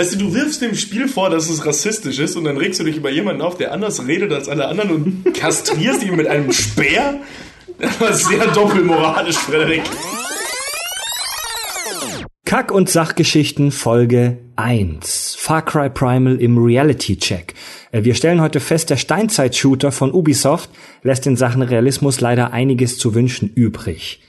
Weißt du, du wirfst dem Spiel vor, dass es rassistisch ist und dann regst du dich über jemanden auf, der anders redet als alle anderen und kastrierst ihn mit einem Speer? Das war sehr doppelmoralisch, Frederik. Kack- und Sachgeschichten Folge 1. Far Cry Primal im Reality Check. Äh, Wir stellen heute fest, der Steinzeit-Shooter von Ubisoft lässt in Sachen Realismus leider einiges zu wünschen übrig.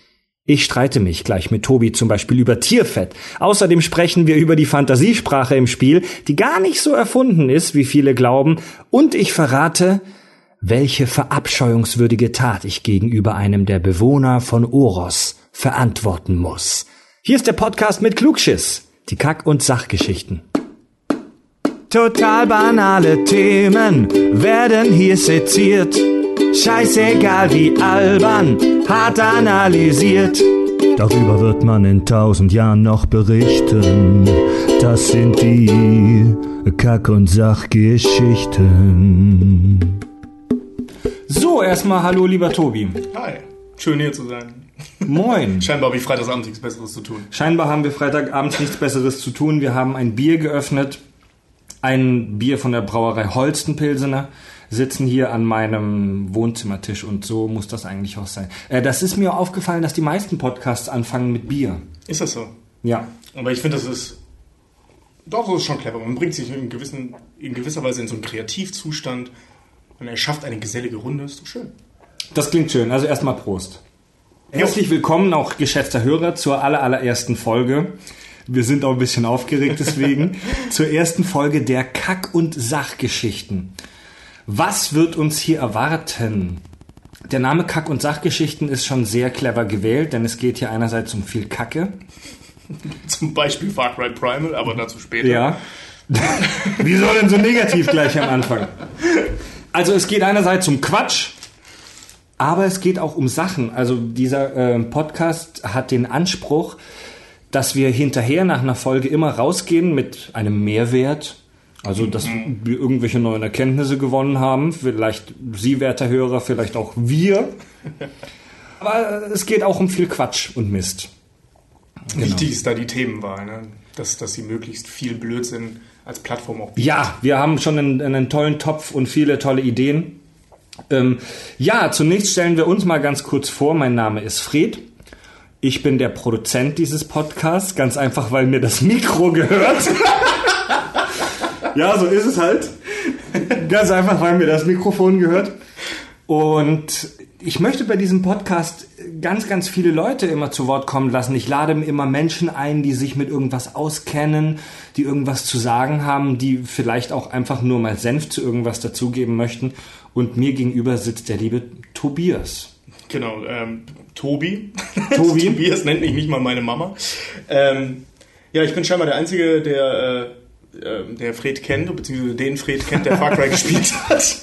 Ich streite mich gleich mit Tobi zum Beispiel über Tierfett. Außerdem sprechen wir über die Fantasiesprache im Spiel, die gar nicht so erfunden ist, wie viele glauben. Und ich verrate, welche verabscheuungswürdige Tat ich gegenüber einem der Bewohner von Oros verantworten muss. Hier ist der Podcast mit Klugschiss. Die Kack- und Sachgeschichten. Total banale Themen werden hier seziert. Scheißegal wie albern, hart analysiert. Darüber wird man in tausend Jahren noch berichten. Das sind die Kack- und Sachgeschichten. So, erstmal hallo, lieber Tobi. Hi, schön hier zu sein. Moin. Scheinbar habe ich Freitagsabend nichts Besseres zu tun. Scheinbar haben wir Freitagabend nichts Besseres zu tun. Wir haben ein Bier geöffnet. Ein Bier von der Brauerei Holsten Pilsener. Sitzen hier an meinem Wohnzimmertisch und so muss das eigentlich auch sein. Äh, das ist mir aufgefallen, dass die meisten Podcasts anfangen mit Bier. Ist das so? Ja. Aber ich finde, das ist. Doch, das ist schon clever. Man bringt sich in, gewissen, in gewisser Weise in so einen Kreativzustand. Man erschafft eine gesellige Runde. Ist doch schön. Das klingt schön. Also erstmal Prost. Herzlich willkommen, auch geschätzter Hörer, zur aller, allerersten Folge. Wir sind auch ein bisschen aufgeregt deswegen. zur ersten Folge der Kack- und Sachgeschichten. Was wird uns hier erwarten? Der Name Kack- und Sachgeschichten ist schon sehr clever gewählt, denn es geht hier einerseits um viel Kacke. Zum Beispiel Far Cry Primal, aber dazu später. Ja. Wieso denn so negativ gleich am Anfang? Also es geht einerseits um Quatsch, aber es geht auch um Sachen. Also dieser äh, Podcast hat den Anspruch, dass wir hinterher nach einer Folge immer rausgehen mit einem Mehrwert. Also, dass wir irgendwelche neuen Erkenntnisse gewonnen haben. Vielleicht Sie, werter Hörer, vielleicht auch wir. Aber es geht auch um viel Quatsch und Mist. Wichtig ist da die Themenwahl, ne? dass, dass sie möglichst viel Blödsinn als Plattform auch bietet. Ja, wir haben schon einen, einen tollen Topf und viele tolle Ideen. Ähm, ja, zunächst stellen wir uns mal ganz kurz vor. Mein Name ist Fred. Ich bin der Produzent dieses Podcasts, ganz einfach, weil mir das Mikro gehört. ja, so ist es halt. Ganz einfach, weil mir das Mikrofon gehört. Und ich möchte bei diesem Podcast ganz, ganz viele Leute immer zu Wort kommen lassen. Ich lade immer Menschen ein, die sich mit irgendwas auskennen, die irgendwas zu sagen haben, die vielleicht auch einfach nur mal Senf zu irgendwas dazugeben möchten. Und mir gegenüber sitzt der liebe Tobias. Genau, ähm, Tobi. Tobi. Tobias nennt mich nicht mal meine Mama. Ähm, ja, ich bin scheinbar der Einzige, der, äh, äh, der Fred kennt, beziehungsweise den Fred kennt, der Far Cry gespielt hat.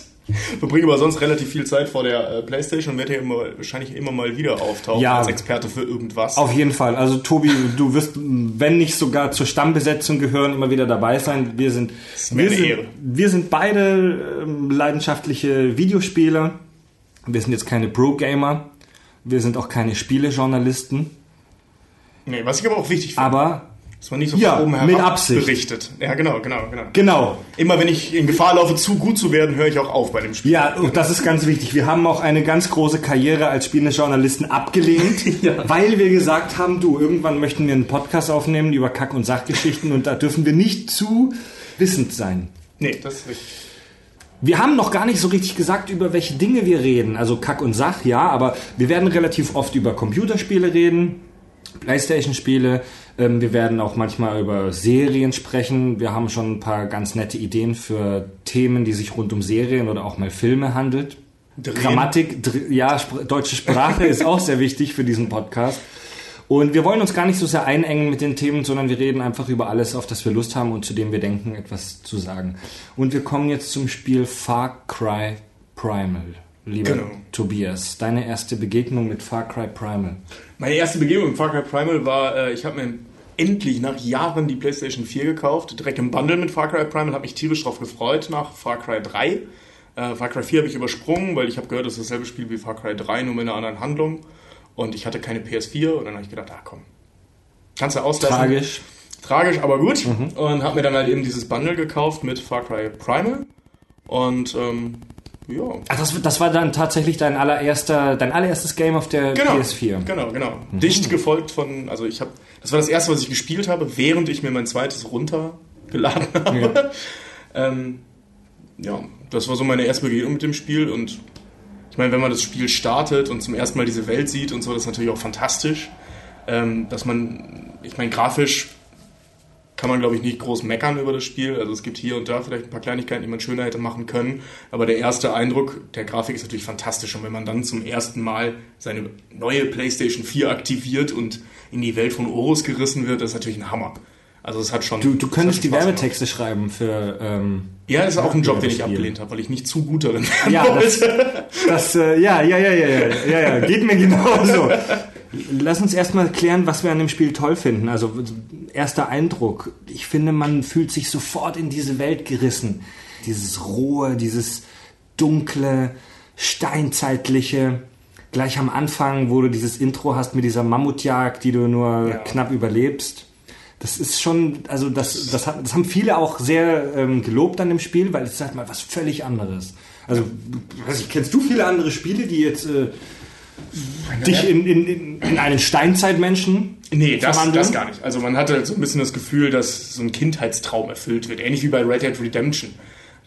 Verbringe aber sonst relativ viel Zeit vor der äh, Playstation und werde hier immer, wahrscheinlich immer mal wieder auftauchen Ja. als Experte für irgendwas. Auf jeden Fall. Also Tobi, du wirst, wenn nicht sogar zur Stammbesetzung gehören, immer wieder dabei sein. Wir sind, wir sind, wir sind beide ähm, leidenschaftliche Videospieler. Wir sind jetzt keine Pro-Gamer. Wir sind auch keine Spielejournalisten. nee, was ich aber auch wichtig finde, Aber dass man nicht so Ja, von oben mit herab Absicht. berichtet. Ja, genau, genau, genau. genau. Immer wenn ich in Gefahr laufe, zu gut zu werden, höre ich auch auf bei dem Spiel. Ja, und das ist ganz wichtig. Wir haben auch eine ganz große Karriere als Spielejournalisten abgelehnt, Ja. weil wir gesagt haben, du, irgendwann möchten wir einen Podcast aufnehmen über Kack- und Sachgeschichten und da dürfen wir nicht zu wissend sein. Nee, das ist richtig. Wir haben noch gar nicht so richtig gesagt, über welche Dinge wir reden. Also Kack und Sach, ja, aber wir werden relativ oft über Computerspiele reden, Playstation-Spiele. Ähm, wir werden auch manchmal über Serien sprechen. Wir haben schon ein paar ganz nette Ideen für Themen, die sich rund um Serien oder auch mal Filme handelt. Drehen. Grammatik, dr ja, Spr deutsche Sprache ist auch sehr wichtig für diesen Podcast. Und wir wollen uns gar nicht so sehr einengen mit den Themen, sondern wir reden einfach über alles, auf das wir Lust haben und zu dem wir denken, etwas zu sagen. Und wir kommen jetzt zum Spiel Far Cry Primal. Lieber Genau. Tobias, deine erste Begegnung mit Far Cry Primal. Meine erste Begegnung mit Far Cry Primal war, äh, ich habe mir endlich nach Jahren die PlayStation 4 gekauft, direkt im Bundle mit Far Cry Primal, habe mich tierisch drauf gefreut nach Far Cry 3. Äh, Far Cry 4 habe ich übersprungen, weil ich habe gehört, das ist dasselbe Spiel wie Far Cry 3, nur mit einer anderen Handlung. Und ich hatte keine PS4 und dann habe ich gedacht, ah komm, kannst du auslassen. Tragisch. Tragisch, aber gut. Und habe mir dann halt eben dieses Bundle gekauft mit Far Cry Primal. Und ähm, ja. Ach, das, das war dann tatsächlich dein allererster, dein allererstes Game auf der Genau, PS4. genau, genau. Dicht gefolgt von, also ich habe, das war das erste, was ich gespielt habe, während ich mir mein zweites runtergeladen habe. Ja. ähm, ja, das war so meine erste Begegnung mit dem Spiel und ich meine, wenn man das Spiel startet und zum ersten Mal diese Welt sieht und so, das ist natürlich auch fantastisch, ähm, dass man, ich meine, grafisch kann man, glaube ich, nicht groß meckern über das Spiel. Also es gibt hier und da vielleicht ein paar Kleinigkeiten, die man schöner hätte machen können. Aber der erste Eindruck der Grafik ist natürlich fantastisch. Und wenn man dann zum ersten Mal seine neue PlayStation 4 aktiviert und in die Welt von Horus gerissen wird, das ist natürlich ein Hammer. Also es hat schon. Du, du es könntest die gemacht. Werbetexte schreiben für. Ähm, Ja, das ist auch ein Job, den ich abgelehnt habe, weil ich nicht zu gut darin werden Ja, das, das äh, ja, ja, ja, ja, ja, ja, ja, geht mir genauso. Lass uns erstmal klären, was wir an dem Spiel toll finden. Also erster Eindruck. Ich finde, man fühlt sich sofort in diese Welt gerissen. Dieses rohe, dieses dunkle, steinzeitliche. Gleich am Anfang, wo du dieses Intro hast mit dieser Mammutjagd, die du nur Ja. knapp überlebst. Das ist schon, also das, das, hat, das haben viele auch sehr ähm, gelobt an dem Spiel, weil es ist halt mal was völlig anderes. Also, weiß ich, kennst du viele andere Spiele, die jetzt äh, dich in, in, in, in einen Steinzeitmenschen Nee, das, verwandeln? das gar nicht. Also man hatte so ein bisschen das Gefühl, dass so ein Kindheitstraum erfüllt wird. Ähnlich wie bei Red Dead Redemption.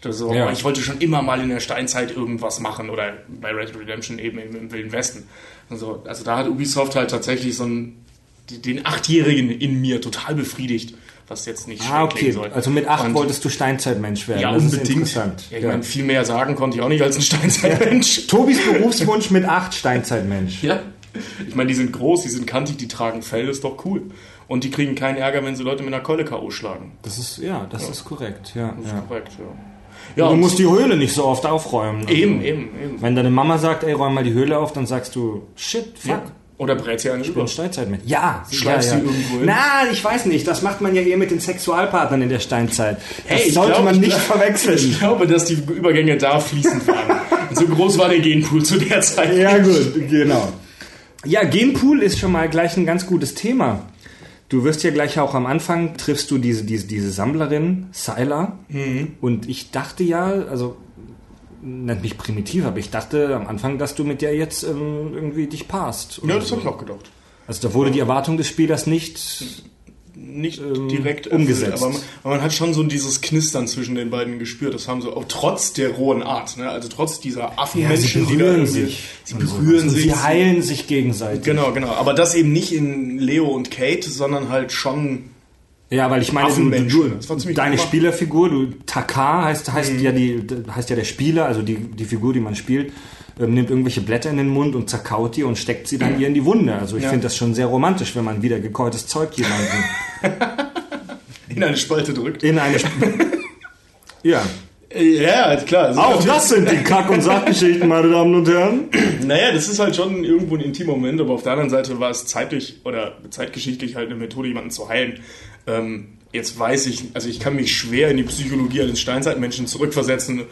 Also, Ja. Ich wollte schon immer mal in der Steinzeit irgendwas machen oder bei Red Dead Redemption eben im, im Wilden Westen. Also, also da hat Ubisoft halt tatsächlich so die- den Achtjährigen in mir total befriedigt, was jetzt nicht Ah, okay. soll. Also mit acht Und- wolltest du Steinzeitmensch werden. Ja, das unbedingt. Ja, ich Ja. meine, viel mehr sagen konnte ich auch nicht als ein Steinzeitmensch. Tobis Berufswunsch mit acht Steinzeitmensch. Ja. Ich meine, die sind groß, die sind kantig, die tragen Fell, das ist doch cool. Und die kriegen keinen Ärger, wenn sie Leute mit einer Keule K.O. schlagen. Das ist, ja, das ist korrekt. Ja, Das ist ja. korrekt, ja. Ja, Du musst die Höhle nicht so oft aufräumen. Also, eben, eben, eben. Wenn deine Mama sagt, ey, räum mal die Höhle auf, dann sagst du, shit, fuck. Oder brät sie einen Ich über. bin Steinzeitmensch. Ja, Schleifst ja, sie ja. irgendwo hin? Na, ich weiß nicht. Das macht man ja eher mit den Sexualpartnern in der Steinzeit. Das Hey, sollte glaub, man ich nicht glaub- verwechseln. Ich glaube, dass die Übergänge da fließend waren. So groß war der Genpool zu der Zeit. Ja, gut, genau. Ja, Genpool ist schon mal gleich ein ganz gutes Thema. Du wirst ja gleich auch am Anfang triffst du diese, diese, diese Sammlerin, Syla. Und ich dachte ja, also nennt mich primitiv, aber ich dachte am Anfang, dass du mit der jetzt ähm, irgendwie dich passt. Ja, das habe ich auch gedacht. Also da wurde die Erwartung des Spielers nicht. Nicht direkt Ähm, umgesetzt. erfüllt, aber man, aber man hat schon so dieses Knistern zwischen den beiden gespürt. Das haben sie auch trotz der rohen Art, ne? also trotz dieser Affenmenschen, die da berühren sich. Sie berühren sowas. Und sich. Sie heilen sich gegenseitig. Genau, genau. Aber das eben nicht in Leo und Kate, sondern halt schon. Ja, weil ich meine, du, du, deine. Spielerfigur, du Takar heißt, Mhm. heißt ja die heißt ja der Spieler, also die, die Figur, die man spielt, ähm, nimmt irgendwelche Blätter in den Mund und zerkaut die und steckt sie dann ihr in die Wunde. Also ich Ja. finde das schon sehr romantisch, wenn man wieder gekäutes Zeug jemanden in eine Spalte drückt. in eine Sp Ja. Ja, klar. Auch natürlich- das sind die Kack- und Sachgeschichten, meine Damen und Herren. Naja, das ist halt schon irgendwo ein intimer Moment, aber auf der anderen Seite war es zeitlich oder zeitgeschichtlich halt eine Methode, jemanden zu heilen. Ähm, jetzt weiß ich, also ich kann mich schwer in die Psychologie eines Steinzeitmenschen zurückversetzen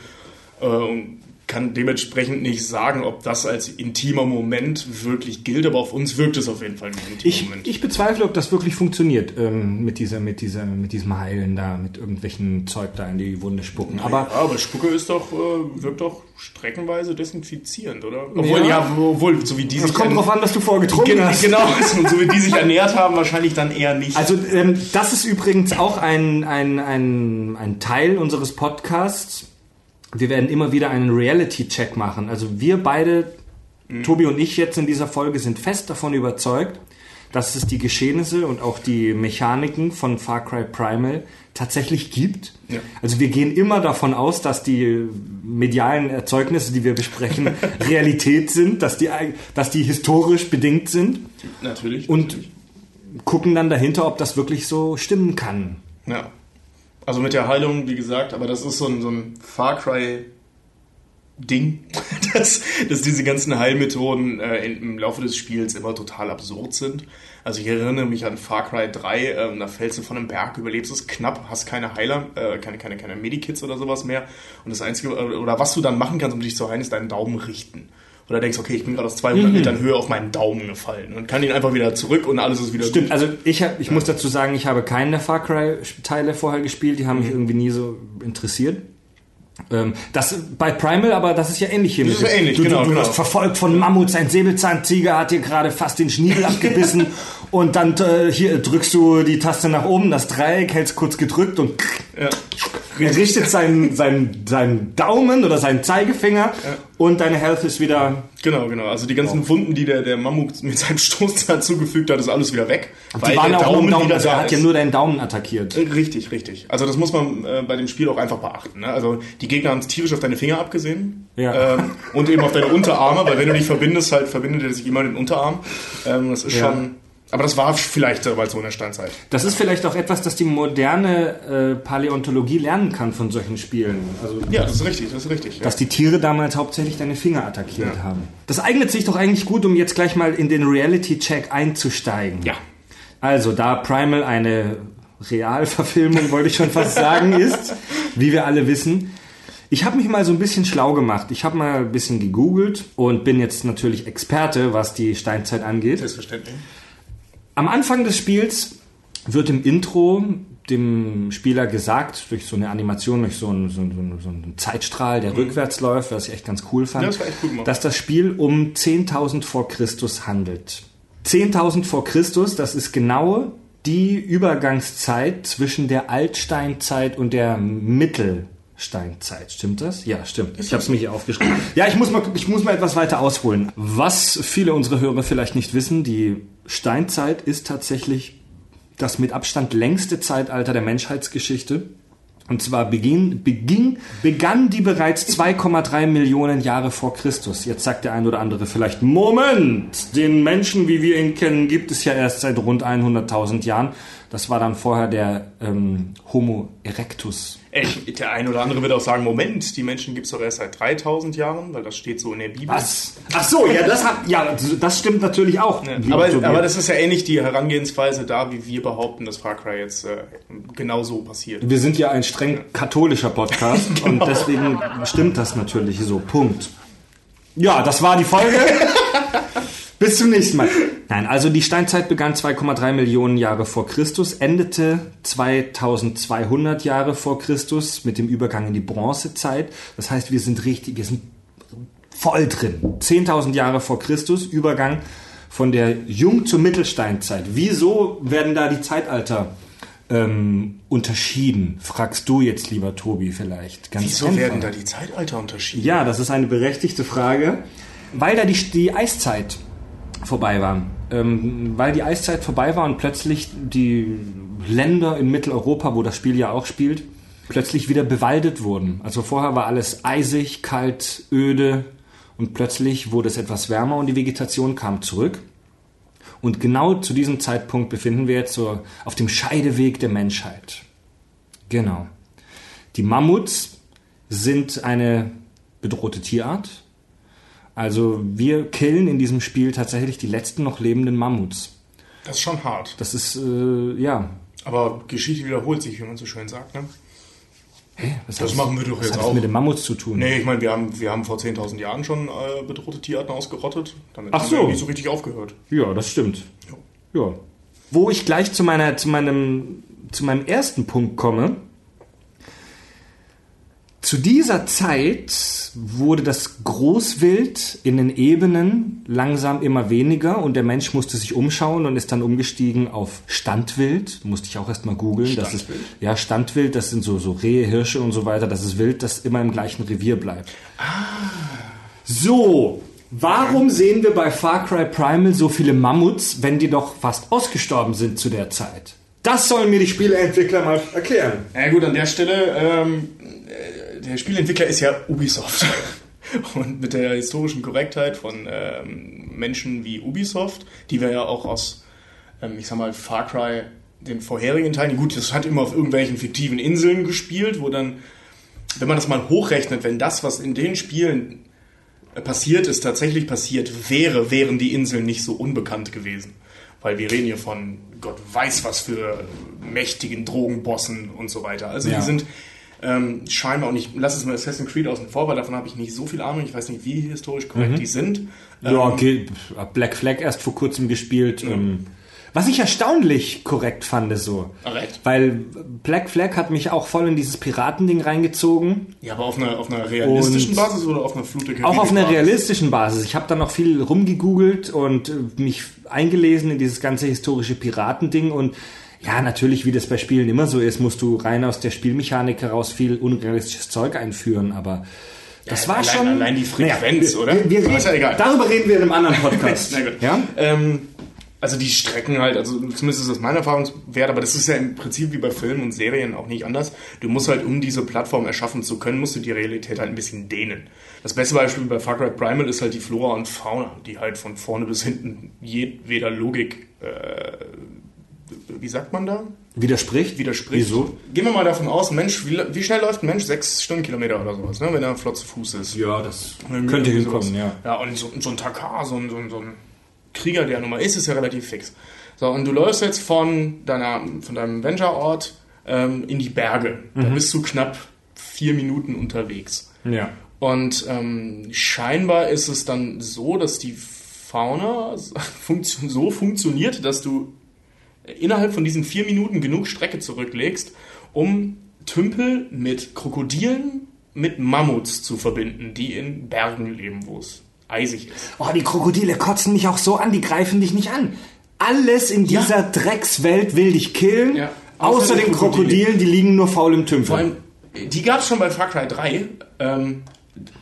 äh, und kann dementsprechend nicht sagen, ob das als intimer Moment wirklich gilt, aber auf uns wirkt es auf jeden Fall wie ein intimer Ich, Moment. ich bezweifle, ob das wirklich funktioniert ähm, mit, dieser, mit, dieser, mit diesem Heilen da, mit irgendwelchen Zeug da in die Wunde spucken. Aber ja, aber Spucke ist doch, äh, wirkt doch streckenweise desinfizierend, oder? Obwohl, Ja. ja, obwohl, so wie die es sich kommt an- drauf an, was du vorher getrunken Genau, hast. genau, und so wie die sich ernährt haben, wahrscheinlich dann eher nicht. Also ähm, das ist übrigens auch ein, ein, ein, ein Teil unseres Podcasts. Wir werden immer wieder einen Reality-Check machen. Also wir beide, Tobi und ich jetzt in dieser Folge, sind fest davon überzeugt, dass es die Geschehnisse und auch die Mechaniken von Far Cry Primal tatsächlich gibt. Ja. Also wir gehen immer davon aus, dass die medialen Erzeugnisse, die wir besprechen, Realität sind, dass die, dass die historisch bedingt sind natürlich. und gucken dann dahinter, ob das wirklich so stimmen kann. Ja. Also mit der Heilung, wie gesagt, aber das ist so ein, so ein Far Cry Ding, dass, dass diese ganzen Heilmethoden äh, im Laufe des Spiels immer total absurd sind. Also ich erinnere mich an Far Cry 3, ähm, da fällst du von einem Berg, überlebst es knapp, hast keine Heiler, äh, keine, keine, keine Medikits oder sowas mehr. Und das Einzige, äh, oder was du dann machen kannst, um dich zu heilen, ist deinen Daumen richten. Oder denkst, okay, ich bin gerade aus 200 Metern Höhe auf meinen Daumen gefallen und kann ihn einfach wieder zurück und alles ist wieder Stimmt, gut. also ich, hab, ich muss dazu sagen, ich habe keinen der Far Cry-Teile vorher gespielt, die haben mich irgendwie nie so interessiert. Ähm, das bei Primal, aber das ist ja ähnlich hier. Das ist ähnlich, du, genau, du, du genau. wirst verfolgt von Mammuts, ein Säbelzahntiger hat dir gerade fast den Schniedel abgebissen und dann äh, hier drückst du die Taste nach oben, das Dreieck hältst kurz gedrückt und Ja. er richtet seinen, seinen, seinen Daumen oder seinen Zeigefinger und deine Health ist wieder Genau, genau. Also die ganzen Wunden, die der, der Mammut mit seinem Stoß zugefügt hat, ist alles wieder weg. Die waren auch nur im Daumen, wieder also er hat ja nur deinen Daumen attackiert. Richtig, richtig. Also das muss man äh, bei dem Spiel auch einfach beachten. Ne? Also die Gegner haben es tierisch auf deine Finger abgesehen Ja. ähm, und eben auf deine Unterarme, weil wenn du dich verbindest, halt verbindet er sich immer den Unterarm. Ähm, das ist Ja. schon. Aber das war vielleicht damals so in der Steinzeit. Das ist vielleicht auch etwas, das die moderne äh, Paläontologie lernen kann von solchen Spielen. Also Ja, das ist richtig, das ist richtig. Ja. dass die Tiere damals hauptsächlich deine Finger attackiert haben. Das eignet sich doch eigentlich gut, um jetzt gleich mal in den Reality-Check einzusteigen. Ja. Also, da Primal eine Realverfilmung, wollte ich schon fast sagen, ist, wie wir alle wissen. Ich habe mich mal so ein bisschen schlau gemacht. Ich habe mal ein bisschen gegoogelt und bin jetzt natürlich Experte, was die Steinzeit angeht. Selbstverständlich. Am Anfang des Spiels wird im Intro dem Spieler gesagt, durch so eine Animation, durch so einen, so einen, so einen Zeitstrahl, der rückwärts läuft, was ich echt ganz cool fand, Mhm. Ja, das cool dass das Spiel um 10.000 vor Christus handelt. 10.000 vor Christus, das ist genau die Übergangszeit zwischen der Altsteinzeit und der Mittelsteinzeit. Stimmt das? Ja, stimmt. Ich habe es mir hier aufgeschrieben. Ja, ich muss, mal, ich muss mal etwas weiter ausholen. Was viele unserer Hörer vielleicht nicht wissen, die Steinzeit ist tatsächlich das mit Abstand längste Zeitalter der Menschheitsgeschichte. Und zwar beginn, beginn, begann die bereits 2,3 Millionen Jahre vor Christus. Jetzt sagt der ein oder andere vielleicht, Moment, den Menschen, wie wir ihn kennen, gibt es ja erst seit rund 100.000 Jahren. Das war dann vorher der ähm, Homo erectus. Echt, der ein oder andere wird auch sagen, Moment, die Menschen gibt es doch erst seit 3000 Jahren, weil das steht so in der Bibel. Was? Ach so, ja, das hat, ja, das stimmt natürlich auch. Ja, aber, aber das ist ja ähnlich die Herangehensweise da, wie wir behaupten, dass Far Cry jetzt äh, genau so passiert. Wir sind ja ein streng katholischer Podcast und deswegen stimmt das natürlich so. Punkt. Ja, das war die Folge. Bis zum nächsten Mal. Nein, also die Steinzeit begann 2,3 Millionen Jahre vor Christus, endete 2200 Jahre vor Christus mit dem Übergang in die Bronzezeit. Das heißt, wir sind richtig, wir sind voll drin. 10.000 Jahre vor Christus, Übergang von der Jung- zur Mittelsteinzeit. Wieso werden da die Zeitalter ähm, unterschieden? Fragst du jetzt, lieber Tobi, vielleicht. Ganz Wieso einfach. werden da die Zeitalter unterschieden? Ja, das ist eine berechtigte Frage. Weil da die, die Eiszeit vorbei war. Ähm, weil die Eiszeit vorbei war und plötzlich die Länder in Mitteleuropa, wo das Spiel ja auch spielt, plötzlich wieder bewaldet wurden. Also vorher war alles eisig, kalt, öde und plötzlich wurde es etwas wärmer und die Vegetation kam zurück. Und genau zu diesem Zeitpunkt befinden wir jetzt so auf dem Scheideweg der Menschheit. Genau. Die Mammuts sind eine bedrohte Tierart. Also wir killen in diesem Spiel tatsächlich die letzten noch lebenden Mammuts. Das ist schon hart. Das ist, äh, ja. Aber Geschichte wiederholt sich, wie man so schön sagt. Ne? Was Das machen wir doch was jetzt hat das auch. mit den Mammuts zu tun? Nee, ich meine, wir haben, wir haben vor 10.000 Jahren schon äh, bedrohte Tierarten ausgerottet. Damit Ach haben so. wir nicht so richtig aufgehört. Ja, das stimmt. Ja. Wo ich gleich zu meiner, zu meinem, zu meinem ersten Punkt komme. Zu dieser Zeit wurde das Großwild in den Ebenen langsam immer weniger und der Mensch musste sich umschauen und ist dann umgestiegen auf Standwild. Musste ich auch erst mal googeln. Das ist, Standwild? ja, Standwild, das sind so, so Rehe, Hirsche und so weiter. Das ist Wild, das immer im gleichen Revier bleibt. So, warum sehen wir bei Far Cry Primal so viele Mammuts, wenn die doch fast ausgestorben sind zu der Zeit? Das sollen mir die Spieleentwickler mal erklären. Ja gut, an der Stelle, ähm, äh, der Spielentwickler ist ja Ubisoft. Und mit der historischen Korrektheit von ähm, Menschen wie Ubisoft, die wir ja auch aus, ähm, ich sag mal, Far Cry, den vorherigen Teilen, gut, das hat immer auf irgendwelchen fiktiven Inseln gespielt, wo dann, wenn man das mal hochrechnet, wenn das, was in den Spielen äh, passiert ist, tatsächlich passiert wäre, wären die Inseln nicht so unbekannt gewesen. Weil wir reden hier von Gott weiß was für mächtigen Drogenbossen und so weiter. Also Ja. die sind Ähm, scheinbar, und ich lasse es mal Assassin's Creed außen vor, weil davon habe ich nicht so viel Ahnung. Ich weiß nicht, wie historisch korrekt die sind. Ja, Ähm, okay. Black Flag erst vor kurzem gespielt. Ähm, was ich erstaunlich korrekt fand, so. Recht. Weil Black Flag hat mich auch voll in dieses Piratending reingezogen. Ja, aber auf einer, auf einer realistischen Und- Basis oder auf einer Flut Auch auf einer realistischen Basis. Ich habe da noch viel rumgegoogelt und mich eingelesen in dieses ganze historische Piratending und ja, natürlich, wie das bei Spielen immer so ist, musst du rein aus der Spielmechanik heraus viel unrealistisches Zeug einführen, aber das war allein- schon. allein die Frequenz, wir, oder? Wir, wir reden, ist ja egal. Darüber reden wir in einem anderen Podcast. Na gut. Ja? Ähm, also die Strecken halt, also zumindest ist das mein Erfahrungswert, aber das ist ja im Prinzip wie bei Filmen und Serien auch nicht anders. Du musst halt, um diese Plattform erschaffen zu können, musst du die Realität halt ein bisschen dehnen. Das beste Beispiel bei Far Cry Primal ist halt die Flora und Fauna, die halt von vorne bis hinten jedweder Logik, äh, wie sagt man da? Widerspricht? Widerspricht. Wieso? Gehen wir mal davon aus, Mensch, wie, wie schnell läuft ein Mensch? Sechs Stundenkilometer oder sowas, ne? wenn er flott zu Fuß ist. Ja, das könnte sowas. hinkommen, ja. Ja, und so, so ein Takar, so ein, so, ein, so ein Krieger, der nun mal ist, ist ja relativ fix. So, und du läufst jetzt von, deiner, von deinem Venture-Ort ähm, in die Berge. Da Mhm. bist du knapp vier Minuten unterwegs. Ja. Und ähm, scheinbar ist es dann so, dass die Fauna so funktioniert, dass du innerhalb von diesen vier Minuten genug Strecke zurücklegst, um Tümpel mit Krokodilen, mit Mammuts zu verbinden, die in Bergen leben, wo es eisig ist. Oh, die Krokodile kotzen mich auch so an, die greifen dich nicht an. Alles in Ja. dieser Dreckswelt will dich killen, Ja. außer, Außer den Krokodile. Krokodilen, die liegen nur faul im Tümpel. Vor allem, die gab es schon bei Far Cry 3. Ähm,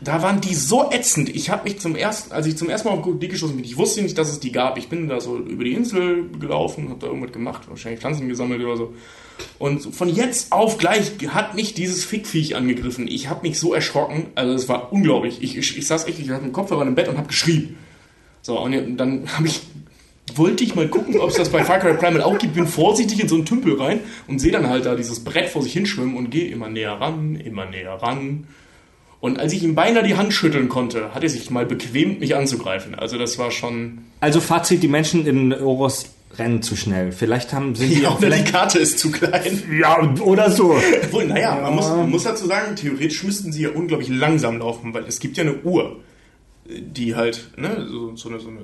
da waren die so ätzend. Ich habe mich zum ersten, als ich zum ersten Mal auf die geschossen bin, ich wusste nicht, dass es die gab. Ich bin da so über die Insel gelaufen, habe da irgendwas gemacht, wahrscheinlich Pflanzen gesammelt oder so. Und von jetzt auf gleich hat mich dieses Fickviech angegriffen. Ich habe mich so erschrocken, also es war unglaublich. Ich, ich, ich saß echt, ich hatte einen Kopfhörer im Bett und habe geschrien. So, und dann habe ich, wollte ich mal gucken, ob es das bei Far Cry Primal auch gibt. Bin vorsichtig in so einen Tümpel rein und sehe dann halt da dieses Brett vor sich hinschwimmen und gehe immer näher ran, immer näher ran. Und als ich ihm beinahe die Hand schütteln konnte, hat er sich mal bequemt, mich anzugreifen. Also das war schon... Also Fazit, die Menschen in Oros rennen zu schnell. Vielleicht haben sind die Ja, auch oder die vielleicht Karte ist zu klein. ja oder so. Obwohl, naja, man, muss, man muss dazu sagen, theoretisch müssten sie ja unglaublich langsam laufen, weil es gibt ja eine Uhr, die halt, ne, so, so eine, so eine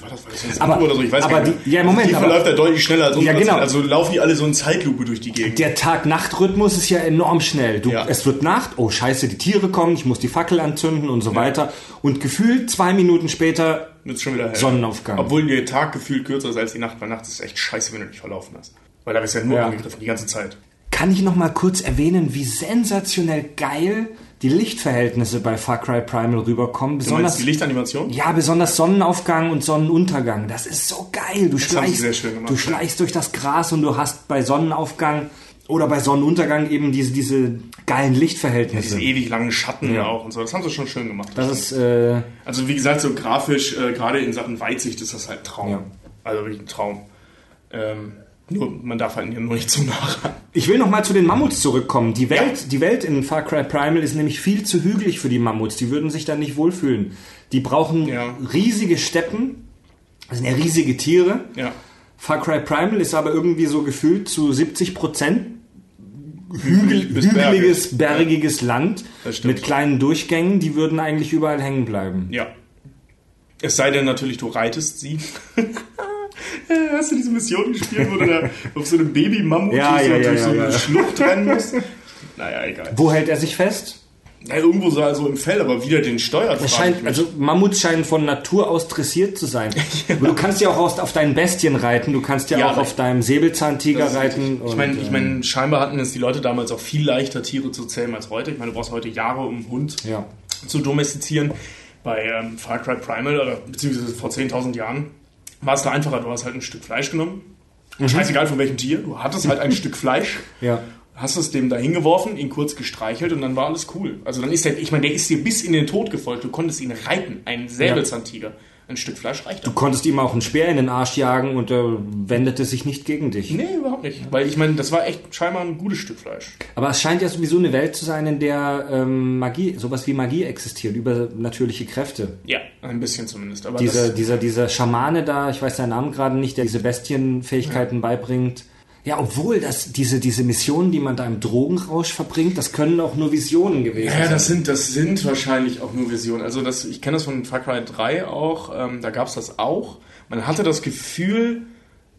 war das, war das Aber- oder so, ich weiß aber gar nicht. die- ja, Moment, Die verläuft ja deutlich schneller als Ja, genau. Also laufen die alle so in Zeitlupe durch die Gegend. Der Tag-Nacht-Rhythmus ist ja enorm schnell. Du, Ja. Es wird Nacht, oh scheiße, die Tiere kommen, ich muss die Fackel anzünden und so weiter. Und gefühlt zwei Minuten später Wird schon wieder hell. Sonnenaufgang. Obwohl der Tag gefühlt kürzer ist als die Nacht, weil nachts ist echt scheiße, wenn du dich verlaufen hast. Weil da bist du ja nur Ja. angegriffen, die ganze Zeit. Kann ich noch mal kurz erwähnen, wie sensationell geil die Lichtverhältnisse bei Far Cry Primal rüberkommen. Besonders, die Lichtanimation? ja, besonders Sonnenaufgang und Sonnenuntergang. Das ist so geil. Du sie schleichst, gemacht, du ja. schleichst durch das Gras und du hast bei Sonnenaufgang oder bei Sonnenuntergang eben diese, diese geilen Lichtverhältnisse. Diese ewig langen Schatten Ja. auch und so. Das haben sie schon schön gemacht. das ist, äh, Also wie gesagt, so grafisch, äh, gerade in Sachen Weitsicht ist das halt ein Traum. Ja. Also wirklich ein Traum. Ähm, nur, man darf halt nur nicht zu nah ran. Ich will noch mal zu den Mammuts zurückkommen. Die Welt, die Welt in Far Cry Primal ist nämlich viel zu hügelig für die Mammuts. Die würden sich da nicht wohlfühlen. Die brauchen Ja. riesige Steppen. Das sind ja riesige Tiere. Ja. Far Cry Primal ist aber irgendwie so gefühlt zu 70 Prozent Hügel, hügeliges, bergiges Land mit kleinen Durchgängen. Die würden eigentlich überall hängen bleiben. Ja. Es sei denn natürlich, du reitest sie. Hast du diese Mission gespielt, wo du da auf so einem Baby-Mammut Ja, ja, ja, durch so ja, eine ja. Schlucht rennen musst? Naja, egal. Wo hält er sich fest? Ja, irgendwo so also im Fell, aber wieder den steuert. Scheint, mich. also Mammuts scheinen von Natur aus dressiert zu sein. Aber Du kannst ja auch aus, auf deinen Bestien reiten, du kannst ja, Ja, auch auf deinem Säbelzahntiger Das reiten. Ich meine, ich ähm, mein, scheinbar hatten es die Leute damals auch viel leichter, Tiere zu zähmen als heute. Ich meine, du brauchst heute Jahre, um einen Hund ja. zu domestizieren. Bei ähm, Far Cry Primal, oder beziehungsweise vor 10.000 Jahren, war es da einfacher. Du hast halt ein Stück Fleisch genommen. Scheißegal von welchem Tier. Du hattest halt ein Stück Fleisch. Ja. Hast es dem da hingeworfen, ihn kurz gestreichelt und dann war alles cool. Also dann ist der, ich meine, der ist dir bis in den Tod gefolgt. Du konntest ihn reiten. Ein Säbelzahntiger. Ein Stück Fleisch reicht Du konntest ihm auch einen Speer in den Arsch jagen und er wendete sich nicht gegen dich. Nee, überhaupt nicht. Weil ich meine, das war echt scheinbar ein gutes Stück Fleisch. Aber es scheint ja sowieso eine Welt zu sein, in der ähm, Magie, sowas wie Magie existiert, übernatürliche Kräfte. Ja, ein bisschen zumindest. Aber Dieser, dieser, dieser Schamane da, ich weiß seinen Namen gerade nicht, der diese Bestienfähigkeiten beibringt. Ja, obwohl das, diese, diese Missionen, die man da im Drogenrausch verbringt, das können auch nur Visionen gewesen Ja, sein. das sind, das sind wahrscheinlich auch nur Visionen. Also das, ich kenne das von Far Cry 3 auch, ähm, da gab es das auch. Man hatte das Gefühl,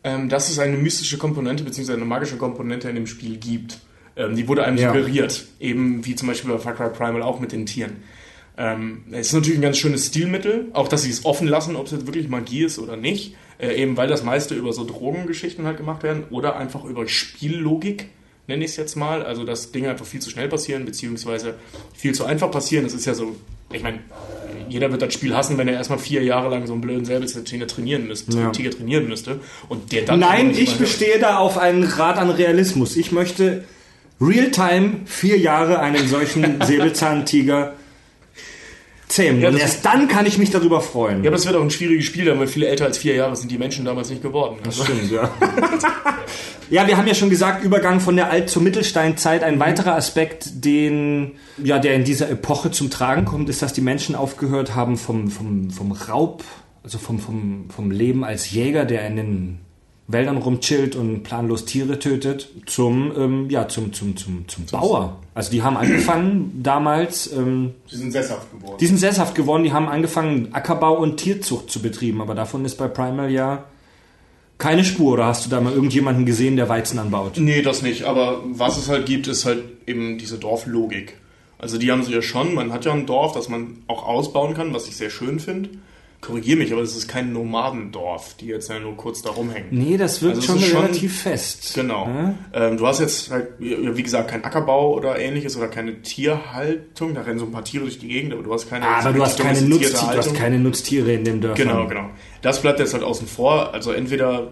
ähm, dass es eine mystische Komponente bzw. eine magische Komponente in dem Spiel gibt. Ähm, die wurde einem Ja. suggeriert, eben wie zum Beispiel bei Far Cry Primal auch mit den Tieren. Ähm, es ist natürlich ein ganz schönes Stilmittel, auch dass sie es offen lassen, ob es jetzt wirklich Magie ist oder nicht, äh, eben weil das meiste über so Drogengeschichten halt gemacht werden oder einfach über Spiellogik, nenne ich es jetzt mal, also dass Dinge einfach viel zu schnell passieren, beziehungsweise viel zu einfach passieren. Das ist ja so, ich meine, jeder wird das Spiel hassen, wenn er erstmal vier Jahre lang so einen blöden Säbelzahntiger trainieren müsste, Ja. Tiger trainieren müsste und der dann Nein, ich bestehe da auf einen Grad an Realismus. Ich möchte Realtime vier Jahre einen solchen Säbelzahntiger zähmen. Ja, Und das- erst dann kann ich mich darüber freuen. Ja, aber das wird auch ein schwieriges Spiel, weil viele älter als vier Jahre sind die Menschen damals nicht geworden. Also, Stimmt, ja. ja, wir haben ja schon gesagt, Übergang von der Alt- zur Mittelsteinzeit. Ein weiterer Aspekt, den, ja, der in dieser Epoche zum Tragen kommt, ist, dass die Menschen aufgehört haben vom, vom, vom Raub, also vom, vom, vom Leben als Jäger, der in den Wäldern rumchillt und planlos Tiere tötet, zum, ähm, ja, zum, zum, zum, zum Bauer. Also die haben angefangen damals, ähm, die sind sesshaft geworden. die sind sesshaft geworden, die haben angefangen, Ackerbau und Tierzucht zu betreiben, aber davon ist bei Primal ja keine Spur. Oder hast du da mal irgendjemanden gesehen, der Weizen anbaut? Nee, das nicht. Aber was es halt gibt, ist halt eben diese Dorflogik. Also die haben sie ja schon. Man hat ja ein Dorf, das man auch ausbauen kann, was ich sehr schön finde. Korrigiere mich, aber es ist kein Nomadendorf, die jetzt ja nur kurz da rumhängen. Nee, das wirkt Also schon ist schon- relativ fest. Genau. Ja? Ähm, du hast jetzt halt, wie gesagt, kein Ackerbau oder ähnliches oder keine Tierhaltung. Da rennen so ein paar Tiere durch die Gegend, aber du hast keine. Aber du hast keine, Nutztiere, du hast keine Nutztiere in dem Dörfern. Genau, genau. Das bleibt jetzt halt außen vor. Also entweder,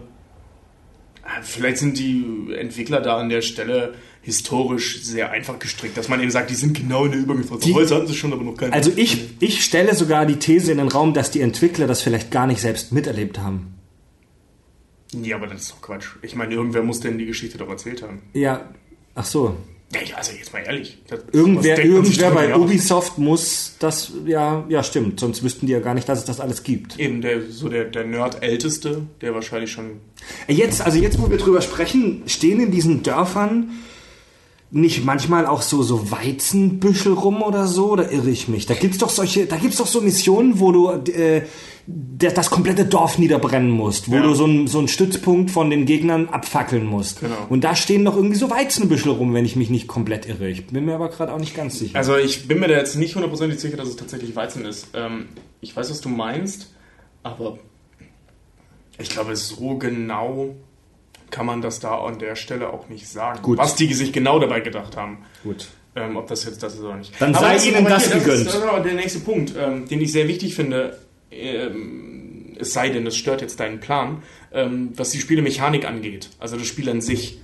ah, vielleicht sind die Entwickler da an der Stelle historisch sehr einfach gestrickt, dass man eben sagt, die sind genau in der Übergangsphase. Die- Heute hatten sie schon, aber noch keine. Also ich, ich stelle sogar die These in den Raum, dass die Entwickler das vielleicht gar nicht selbst miterlebt haben. ja, aber das ist doch Quatsch. Ich meine, irgendwer muss denn die Geschichte doch erzählt haben. Ja, ach so. Ja, also jetzt mal ehrlich. Das, Irgendwer, irgendwer bei? Ubisoft muss das, ja, ja, stimmt. Sonst wüssten die ja gar nicht, dass es das alles gibt. Eben der, so der, der Nerd-Älteste, der wahrscheinlich schon Jetzt, also jetzt, wo wir drüber sprechen, stehen in diesen Dörfern nicht manchmal auch so, so Weizenbüschel rum oder so? Oder irre ich mich? Da gibt's doch solche, da gibt's doch so Missionen, wo du äh, das komplette Dorf niederbrennen musst, wo Ja. du so einen so einen Stützpunkt von den Gegnern abfackeln musst. Genau. Und da stehen doch irgendwie so Weizenbüschel rum, wenn ich mich nicht komplett irre. Ich bin mir aber gerade auch nicht ganz sicher. Also ich bin mir da jetzt nicht hundertprozentig sicher, dass es tatsächlich Weizen ist. Ähm, ich weiß, was du meinst, aber ich glaube, so genau kann man das da an der Stelle auch nicht sagen. Gut. Was die sich genau dabei gedacht haben. Gut. Ähm, ob das jetzt das ist oder nicht. Dann sei das- ihnen das hier, gegönnt. Ist, das ist der nächste Punkt, ähm, den ich sehr wichtig finde. Ähm, es sei denn, es stört jetzt deinen Plan, ähm, was die Spielemechanik angeht. Also das Spiel an sich.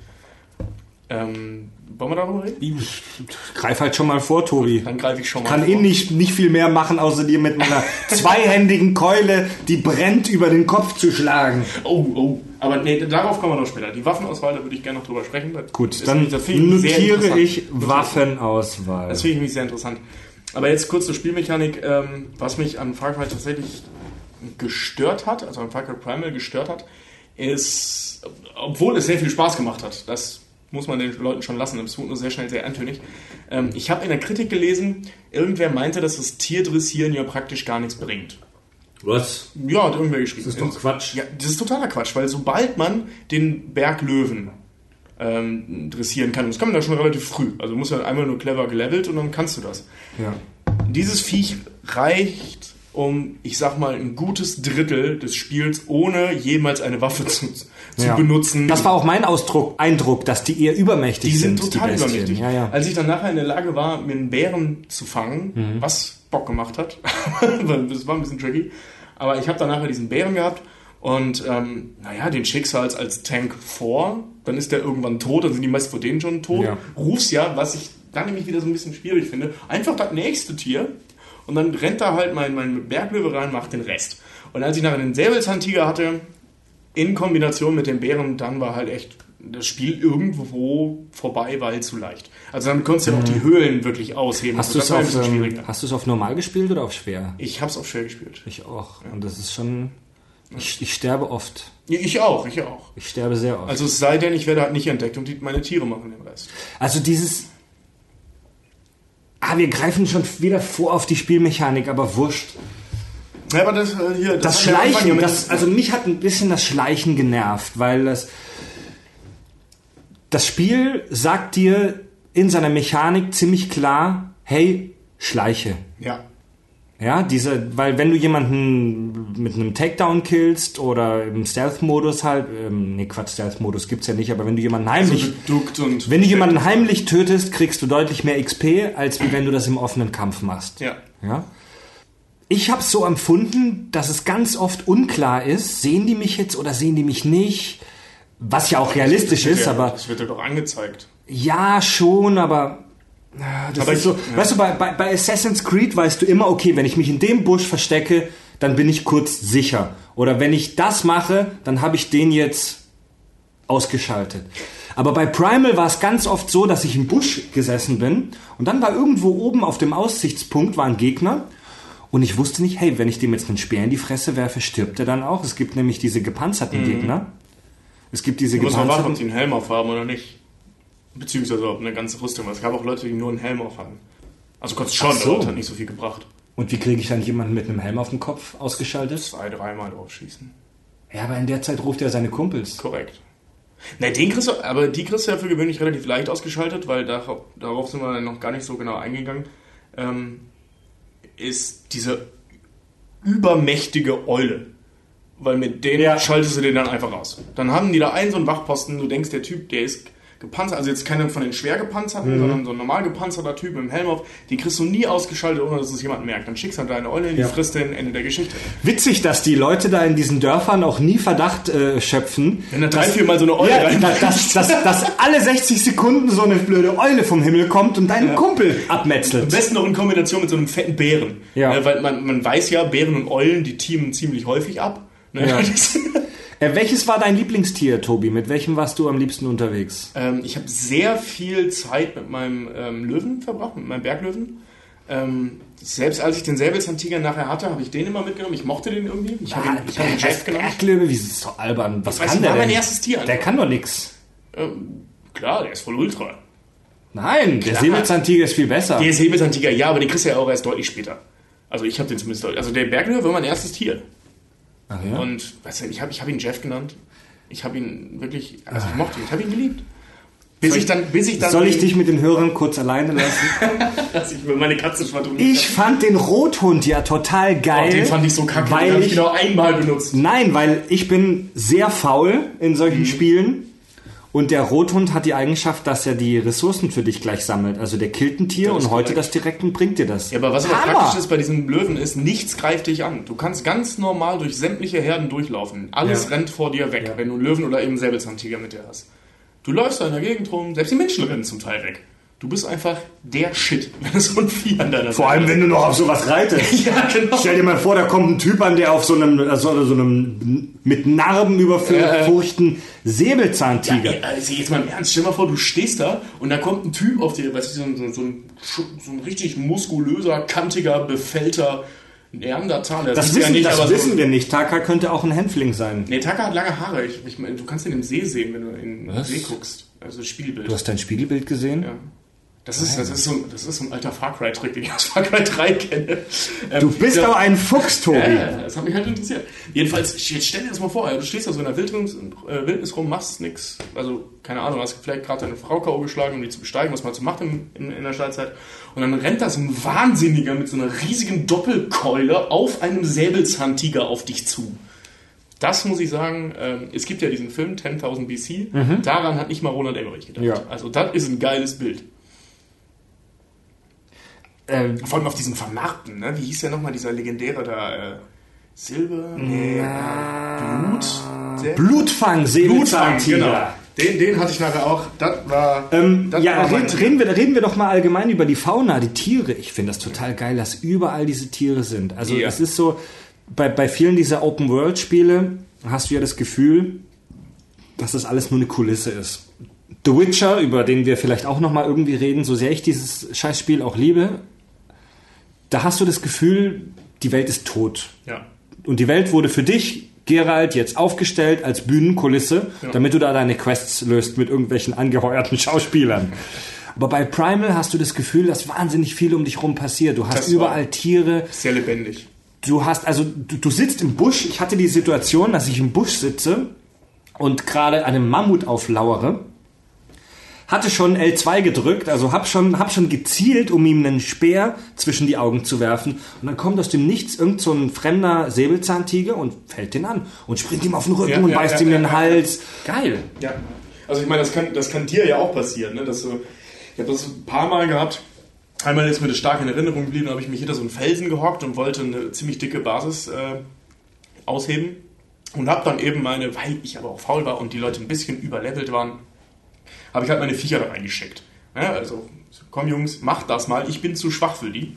Ähm, wollen wir darüber reden? Greif halt schon mal vor, Tobi. Dann greife ich schon mal kann vor. eh nicht, nicht viel mehr machen, außer dir mit meiner zweihändigen Keule, die brennt, über den Kopf zu schlagen. Oh, oh. Aber nee, darauf kommen wir noch später. Die Waffenauswahl, da würde ich gerne noch drüber sprechen. Das Gut, dann notiere ich Waffenauswahl. Das finde ich nämlich sehr interessant. Aber jetzt kurz zur Spielmechanik. Ähm, was mich an Far Cry tatsächlich gestört hat, also an Far Cry Primal gestört hat, ist, obwohl es sehr viel Spaß gemacht hat, das muss man den Leuten schon lassen, es wurde nur sehr schnell sehr eintönig. Ähm, ich habe in der Kritik gelesen, irgendwer meinte, dass das Tierdressieren ja praktisch gar nichts bringt. Was? Ja, hat irgendwer geschrieben. Das ist doch Quatsch. Ja, das ist totaler Quatsch, weil sobald man den Berglöwen ähm, dressieren kann, und das kann man da schon relativ früh, also du musst ja einmal nur clever gelevelt und dann kannst du das. Ja. Dieses Viech reicht um, ich sag mal, ein gutes Drittel des Spiels, ohne jemals eine Waffe zu, zu Ja. benutzen. Das war auch mein Ausdruck, Eindruck, dass die eher übermächtig die sind sind. total die übermächtig. Ja, ja. Als ich dann nachher in der Lage war, mir einen Bären zu fangen, Mhm. was Bock gemacht hat, das war ein bisschen tricky, aber ich habe dann nachher diesen Bären gehabt und ähm, naja, den schickst du als, Tank vor, dann ist der irgendwann tot, dann sind die meist vor denen schon tot. Ja. Rufst ja, was ich dann nämlich wieder so ein bisschen schwierig finde, einfach das nächste Tier und dann rennt da halt mein, mein Berglöwe rein, macht den Rest. Und als ich nachher den Säbelzahntiger hatte, in Kombination mit dem Bären, dann war halt echt das Spiel irgendwo vorbei, weil zu leicht. Also dann konntest du ja auch die Höhlen wirklich ausheben. Mhm. Hast Also du es auf, ähm, auf normal gespielt oder auf schwer? Ich hab's auf schwer gespielt. Ich auch. Und das ist schon. Ich, ich sterbe oft. Ich auch, ich auch. Ich sterbe sehr oft. Also es sei denn, ich werde halt nicht entdeckt und die, meine Tiere machen den Rest. Also dieses. Ah, wir greifen schon wieder vor auf die Spielmechanik, aber wurscht. Ja, aber das, äh, hier, Das Anfang Schleichen, das, also mich hat ein bisschen das Schleichen genervt, weil das, das Spiel sagt dir in seiner Mechanik ziemlich klar, hey, schleiche. Ja. Ja, diese, weil wenn du jemanden mit einem Takedown killst oder im Stealth-Modus halt, ähm, nee, Quatsch, Stealth-Modus gibt's ja nicht, aber wenn du jemanden heimlich, So geduckt und. wenn du jemanden heimlich tötest, kriegst du deutlich mehr XP, als wie wenn du das im offenen Kampf machst. Ja. Ja. Ich habe so empfunden, dass es ganz oft unklar ist, sehen die mich jetzt oder sehen die mich nicht? Was ja auch realistisch Das ist, ja- aber Das wird dir doch angezeigt. ja, schon, aber das Aber ist ich- so, ja. weißt du, bei, bei, bei Assassin's Creed weißt du immer, okay, wenn ich mich in dem Busch verstecke, dann bin ich kurz sicher. Oder wenn ich das mache, dann habe ich den jetzt ausgeschaltet. Aber bei Primal war es ganz oft so, dass ich im Busch gesessen bin und dann war irgendwo oben auf dem Aussichtspunkt war ein Gegner und ich wusste nicht, hey, wenn ich dem jetzt einen Speer in die Fresse werfe, stirbt er dann auch. Es gibt nämlich diese gepanzerten Gegner. Es gibt diese Du musst mal warten, ob gepanzerten... die einen Helm aufhaben oder nicht. Beziehungsweise ob eine ganze Rüstung. weil Es gab auch Leute, die nur einen Helm aufhaben. Also kurz schon, so. aber hat nicht so viel gebracht. Und wie kriege ich dann jemanden mit einem Helm auf dem Kopf ausgeschaltet? Zwei, dreimal drauf schießen. Ja, aber in der Zeit ruft er seine Kumpels. Korrekt. Ne, den kriegst du, aber die kriegst du ja für gewöhnlich relativ leicht ausgeschaltet, weil darauf, darauf sind wir noch gar nicht so genau eingegangen. Ähm, ist diese übermächtige Eule. Weil mit denen Ja. schaltest du den dann einfach aus. Dann haben die da einen so einen Wachposten, du denkst, der Typ, der ist gepanzert, also jetzt keiner von den schwer gepanzerten, Mhm. sondern so ein normal gepanzerter Typ mit dem Helm auf, die kriegst du nie ausgeschaltet, ohne dass es jemand merkt. Dann schickst du halt deine Eule, die Ja. frisst den Ende der Geschichte. Witzig, dass die Leute da in diesen Dörfern auch nie Verdacht äh, schöpfen. Wenn da drei, vier Mal so eine Eule Ja, rein- dass, dass, dass, dass alle 60 Sekunden so eine blöde Eule vom Himmel kommt und deinen Kumpel Am abmetzelt. besten noch in Kombination mit so einem fetten Bären. Ja. Äh, weil man, man weiß ja, Bären und Eulen, die teamen ziemlich häufig ab. Ne? Ja. Das- Äh, welches war dein Lieblingstier, Tobi? Mit welchem warst du am liebsten unterwegs? ähm, ich habe sehr viel Zeit mit meinem ähm, Löwen verbracht, mit meinem Berglöwen. Ähm, selbst als ich den Säbelzahntiger nachher hatte, habe ich den immer mitgenommen. Ich mochte den irgendwie. Ich habe ihn, ich hab ihn Jeff genannt. Berglöwe, wie ist das so albern? Was Weiß kann nicht, der war mein erstes Tier. Der kann doch nix. Ähm, klar, der ist voll Ultra. Nein, der Klar. Säbelzahntiger ist viel besser. Der Säbelzahntiger, ja, aber den kriegst du ja auch erst deutlich später. Also ich habe den zumindest deutlich. Also der Berglöwe war mein erstes Tier. Ach ja? Und weißt du, ich habe ich hab ihn Jeff genannt. Ich habe ihn wirklich, also ich mochte ihn, ich habe ihn geliebt. Bis ich dann, bis ich dann. Soll ich dich mit den Hörern kurz alleine lassen? dass ich meine Katze schwadroniert Ich fand den Rothund ja total geil. Oh, den fand ich so kacke, den weil habe ich ich, genau einmal benutzt. Nein, weil ich bin sehr faul in Mhm. solchen Spielen. Und der Rothund hat die Eigenschaft, dass er die Ressourcen für dich gleich sammelt. Also der killt ein Tier Das und heute korrekt. das direkt und bringt dir das. Ja, aber was aber praktisch ist bei diesen Löwen ist, nichts greift dich an. Du kannst ganz normal durch sämtliche Herden durchlaufen. Alles Ja. rennt vor dir weg, Ja. wenn du einen Löwen oder eben einen Säbelzahntiger mit dir hast. Du läufst da in der Gegend rum, selbst die Menschen rennen zum Teil weg. Du bist einfach der Shit, wenn es so ein Vieh an deiner Vor allem, wenn du noch auf sowas reitest. Ja, genau. Stell dir mal vor, da kommt ein Typ an, der auf so einem, also so einem mit Narben überfurchten Säbelzahntiger. Ja, also jetzt mal im Ernst, stell mal vor, du stehst da und da kommt ein Typ auf dir, weißt du, so, ein- so, so, ein, so ein richtig muskulöser, kantiger, befällter Neandertaler. das du wissen, das aber so- wissen wir nicht. Taka könnte auch ein Hänfling sein. Nee, Taka hat lange Haare. Ich, ich meine, du kannst ihn im See sehen, wenn du in den Was? See guckst. Also Spiegelbild. Du hast dein Spiegelbild gesehen? ja. Das ist, das, ist so, ein- das ist so ein alter Far Cry-Trick, den ich aus Far Cry 3 kenne. Ähm, Du bist ja, aber ein Fuchs, Tobi. ja, das hat mich halt interessiert. Jedenfalls, jetzt stell dir das mal vor, du stehst da so in der Wildnis, äh, Wildnis rum, machst nix. Also, keine Ahnung, hast vielleicht gerade deine Frau K.O. geschlagen, um die zu besteigen, was man so macht in, in, in der Steinzeit. Und dann rennt da so ein Wahnsinniger mit so einer riesigen Doppelkeule auf einem Säbelzahntiger auf dich zu. Das muss ich sagen, ähm, es gibt ja diesen Film 10.000 BC, daran hat nicht mal Ronald Emmerich gedacht. Ja. Also das ist ein geiles Bild. Ähm, Vor allem auf diesen Vernarrten, ne? Wie hieß der nochmal, dieser legendäre da, äh, Silber? Nee, äh, Blut? Der? Blutfang, Blutfang, genau. Den, den hatte ich nachher auch. Das war. Ähm, das ja, war reden, reden, wir, reden wir doch mal allgemein über die Fauna, die Tiere. Ich finde das total geil, dass überall diese Tiere sind. Also Ja. es ist so, bei, bei vielen dieser Open-World-Spiele hast du ja das Gefühl, dass das alles nur eine Kulisse ist. The Witcher, über den wir vielleicht auch noch mal irgendwie reden, so sehr ich dieses Scheißspiel auch liebe, da hast du das Gefühl, die Welt ist tot. Ja. Und die Welt wurde für dich Geralt jetzt aufgestellt als Bühnenkulisse, damit du da deine Quests löst mit irgendwelchen angeheuerten Schauspielern. Aber bei Primal hast du das Gefühl, dass wahnsinnig viel um dich rum passiert. Du hast Das überall Tiere, Sehr lebendig. du hast, also du, du sitzt im Busch. Ich hatte die Situation, dass ich im Busch sitze und gerade einem Mammut auflauere. Hatte schon L2 gedrückt, also hab schon, hab schon gezielt, um ihm einen Speer zwischen die Augen zu werfen. Und dann kommt aus dem Nichts irgend so ein fremder Säbelzahntiger und fällt den an und springt ihm auf den Rücken Ja, und ja, beißt ja, ihm ja, den ja. Hals. Geil. Ja. Also ich meine, das kann, das kann dir ja auch passieren, ne? Dass du, ich habe das ein paar Mal gehabt. Einmal ist mir das stark in Erinnerung geblieben, da habe ich mich hinter so einen Felsen gehockt und wollte eine ziemlich dicke Basis äh, ausheben. Und habe dann eben meine, weil ich aber auch faul war und die Leute ein bisschen überlevelt waren, habe ich halt meine Viecher da reingeschickt. Ja, also, komm Jungs, macht das mal, ich bin zu schwach für die.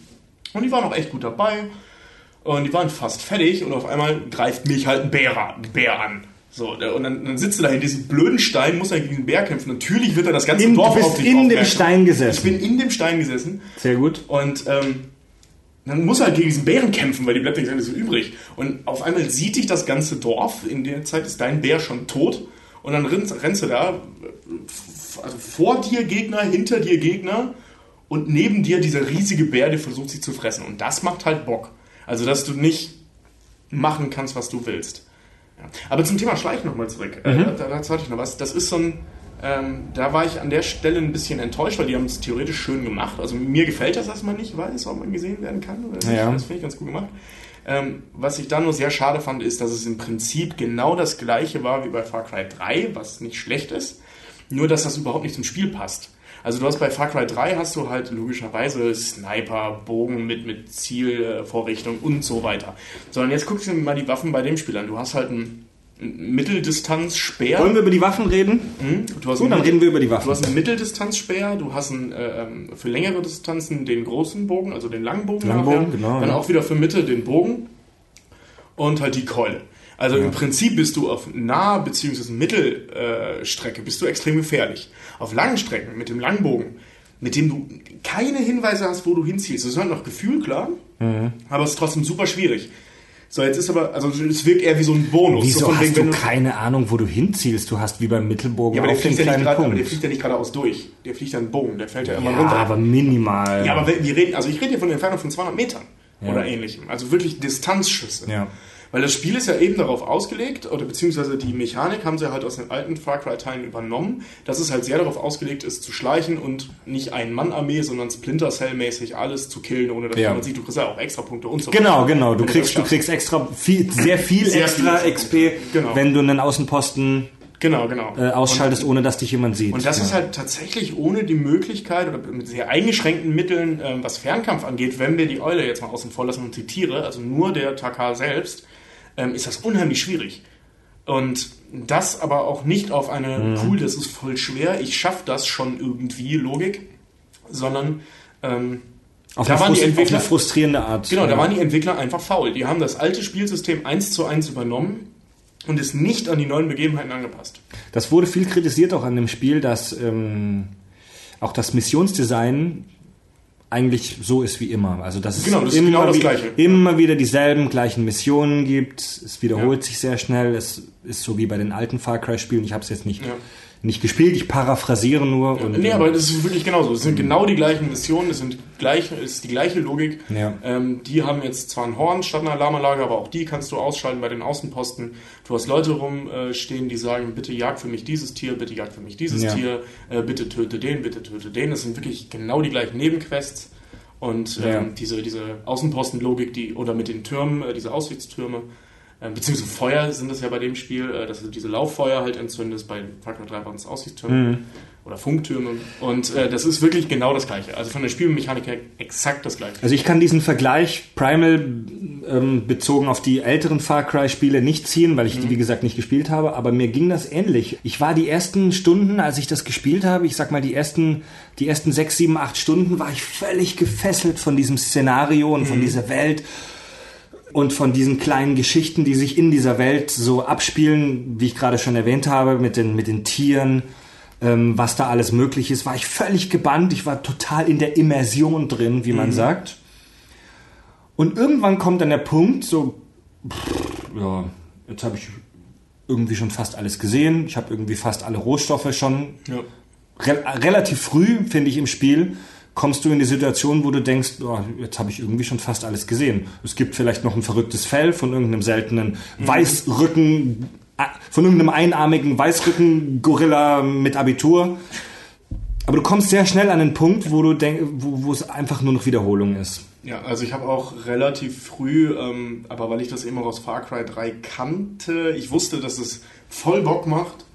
Und die waren auch echt gut dabei. Und die waren fast fertig und auf einmal greift mich halt ein Bär, an- ein Bär an. So, und dann, dann sitzt du da in diesem blöden Stein, muss er gegen den Bär kämpfen. Natürlich wird er das ganze In- du Dorf bist auf dich in dem. Stein gesessen. Ich bin in dem Stein gesessen Sehr gut. und ähm, dann muss er halt gegen diesen Bären kämpfen, weil die bleibt nichts anderes so übrig. Und auf einmal sieht dich das ganze Dorf. In der Zeit ist dein Bär schon tot. Und dann rennst, rennst du da, also vor dir Gegner, hinter dir Gegner und neben dir dieser riesige Bär, der versucht sich zu fressen. Und das macht halt Bock. Also, dass du nicht machen kannst, was du willst. Ja. Aber zum Thema Schleichen nochmal zurück. Äh, da, da, dazu hatte ich noch was. Das ist so ein, ähm, da war ich an der Stelle ein bisschen enttäuscht, weil die haben es theoretisch schön gemacht. Also mir gefällt das, dass man nicht weiß, ob man gesehen werden kann. Ja. Das finde ich ganz gut gemacht. Ähm, was ich da nur sehr schade fand, ist, dass es im Prinzip genau das gleiche war wie bei Far Cry 3, was nicht schlecht ist, nur dass das überhaupt nicht zum Spiel passt. Also du hast bei Far Cry 3 hast du halt logischerweise Sniper, Bogen mit, mit Zielvorrichtung und so weiter. Sondern jetzt guckst du dir mal die Waffen bei dem Spiel an. Du hast halt einen, Mitteldistanzspeer. Wollen wir über die Waffen reden? Mhm. Du hast Gut, dann reden wir über die Du Waffen. hast einen Mitteldistanzspeer, du hast einen, äh, für längere Distanzen den großen Bogen, also den langen Bogen. Langbogen, nachher. genau, Dann ja. auch wieder für Mitte den Bogen und halt die Keule. Also im Prinzip bist du auf nah- bzw. Mittelstrecke äh, Strecke bist du extrem gefährlich. Auf langen Strecken mit dem Langbogen, mit dem du keine Hinweise hast, wo du hinziehst. Das ist halt noch Gefühl, klar, Mhm. aber es ist trotzdem super schwierig. So, jetzt ist aber, also es wirkt eher wie so ein Bonus. Wieso so von hast wegen, du wenn keine Ahnung, wo du hinzielst? Du hast wie beim Mittelbogen ja, aber der auf den fliegt, ja nicht kleinen grad, aber der fliegt ja nicht geradeaus durch. Der fliegt ja einen Bogen, der fällt ja immer Ja, runter. aber minimal. Ja, aber wir reden, also ich rede hier von einer Entfernung von 200 Metern oder ähnlichem. Also wirklich Distanzschüsse. Ja. Weil das Spiel ist ja eben darauf ausgelegt, oder beziehungsweise die Mechanik haben sie halt aus den alten Far Cry-Teilen übernommen, dass es halt sehr darauf ausgelegt ist, zu schleichen und nicht Ein-Mann-Armee, sondern Splinter Cell-mäßig alles zu killen, ohne dass Ja. jemand sieht. Du kriegst ja auch extra Punkte und so Genau, genau. Du kriegst, du kriegst extra viel, sehr viel Sehr extra viel XP, Genau. wenn du einen Außenposten Genau, genau. äh, ausschaltest, ohne dass dich jemand sieht. Und das ja. ist halt tatsächlich ohne die Möglichkeit oder mit sehr eingeschränkten Mitteln, ähm, was Fernkampf angeht, wenn wir die Eule jetzt mal außen vor lassen und die Tiere, also nur der Takar selbst, ähm, ist das unheimlich schwierig. Und das aber auch nicht auf eine, Mhm. cool, das ist voll schwer, ich schaff das schon irgendwie, Logik, sondern ähm, auf, da eine waren die frust- auf Entwickler- eine frustrierende Art. Genau, da waren die Entwickler einfach faul. Die haben das alte Spielsystem eins zu eins übernommen und es nicht an die neuen Begebenheiten angepasst. Das wurde viel kritisiert auch an dem Spiel, dass ähm, auch das Missionsdesign eigentlich so ist wie immer. Also dass es Genau, das ist immer, genau das wie- Gleiche. immer wieder dieselben gleichen Missionen gibt. Es wiederholt Ja. sich sehr schnell. Es ist so wie bei den alten Far Cry Spielen. Ich habe es jetzt nicht, Ja. Nicht gespielt. Ich paraphrasiere nur. und, Nee, ähm, aber das ist wirklich genauso. Es sind genau die gleichen Missionen, es sind gleich, es ist die gleiche Logik. Ja. Ähm, die haben jetzt zwar ein Horn statt einer Alarmanlage, aber auch die kannst du ausschalten bei den Außenposten. Du hast Leute rumstehen, die sagen, bitte jag für mich dieses Tier, bitte jag für mich dieses Ja. Tier, äh, bitte töte den, bitte töte den. Das sind wirklich genau die gleichen Nebenquests. Und ähm, Ja. diese, diese Außenpostenlogik, die, oder mit den Türmen, äh, diese Aussichtstürme, äh, beziehungsweise Feuer sind das ja bei dem Spiel, äh, dass du diese Lauffeuer halt entzündest, bei Far Cry 3 waren es Aussichtstürme Mhm. oder Funktürme. Und äh, das ist wirklich genau das gleiche. Also von der Spielmechanik her exakt das gleiche. Also ich kann diesen Vergleich Primal ähm, bezogen auf die älteren Far Cry Spiele nicht ziehen, weil ich Mhm. die wie gesagt nicht gespielt habe, aber mir ging das ähnlich. Ich war die ersten Stunden, als ich das gespielt habe, ich sag mal die ersten die ersten sechs, sieben, acht Stunden war ich völlig gefesselt von diesem Szenario und von Mhm. dieser Welt und von diesen kleinen Geschichten, die sich in dieser Welt so abspielen, wie ich gerade schon erwähnt habe, mit den mit den Tieren ähm, was da alles möglich ist, war ich völlig gebannt. Ich war total in der Immersion drin, wie man Mhm. sagt. Und irgendwann kommt dann der Punkt, so, pff, ja, jetzt habe ich irgendwie schon fast alles gesehen, ich habe irgendwie fast alle Rohstoffe schon. Ja. Re relativ früh, finde ich, im Spiel kommst du in die Situation, wo du denkst, oh, jetzt habe ich irgendwie schon fast alles gesehen. Es gibt vielleicht noch ein verrücktes Fell von irgendeinem seltenen mhm. Weißrücken, äh, von irgendeinem einarmigen Weißrücken-Gorilla mit Abitur. Aber du kommst sehr schnell an den Punkt, wo du denk, wo, wo es einfach nur noch Wiederholung ist. Ja, also ich habe auch relativ früh, ähm, aber weil ich das immer aus Far Cry 3 kannte, ich wusste, dass es voll Bock macht,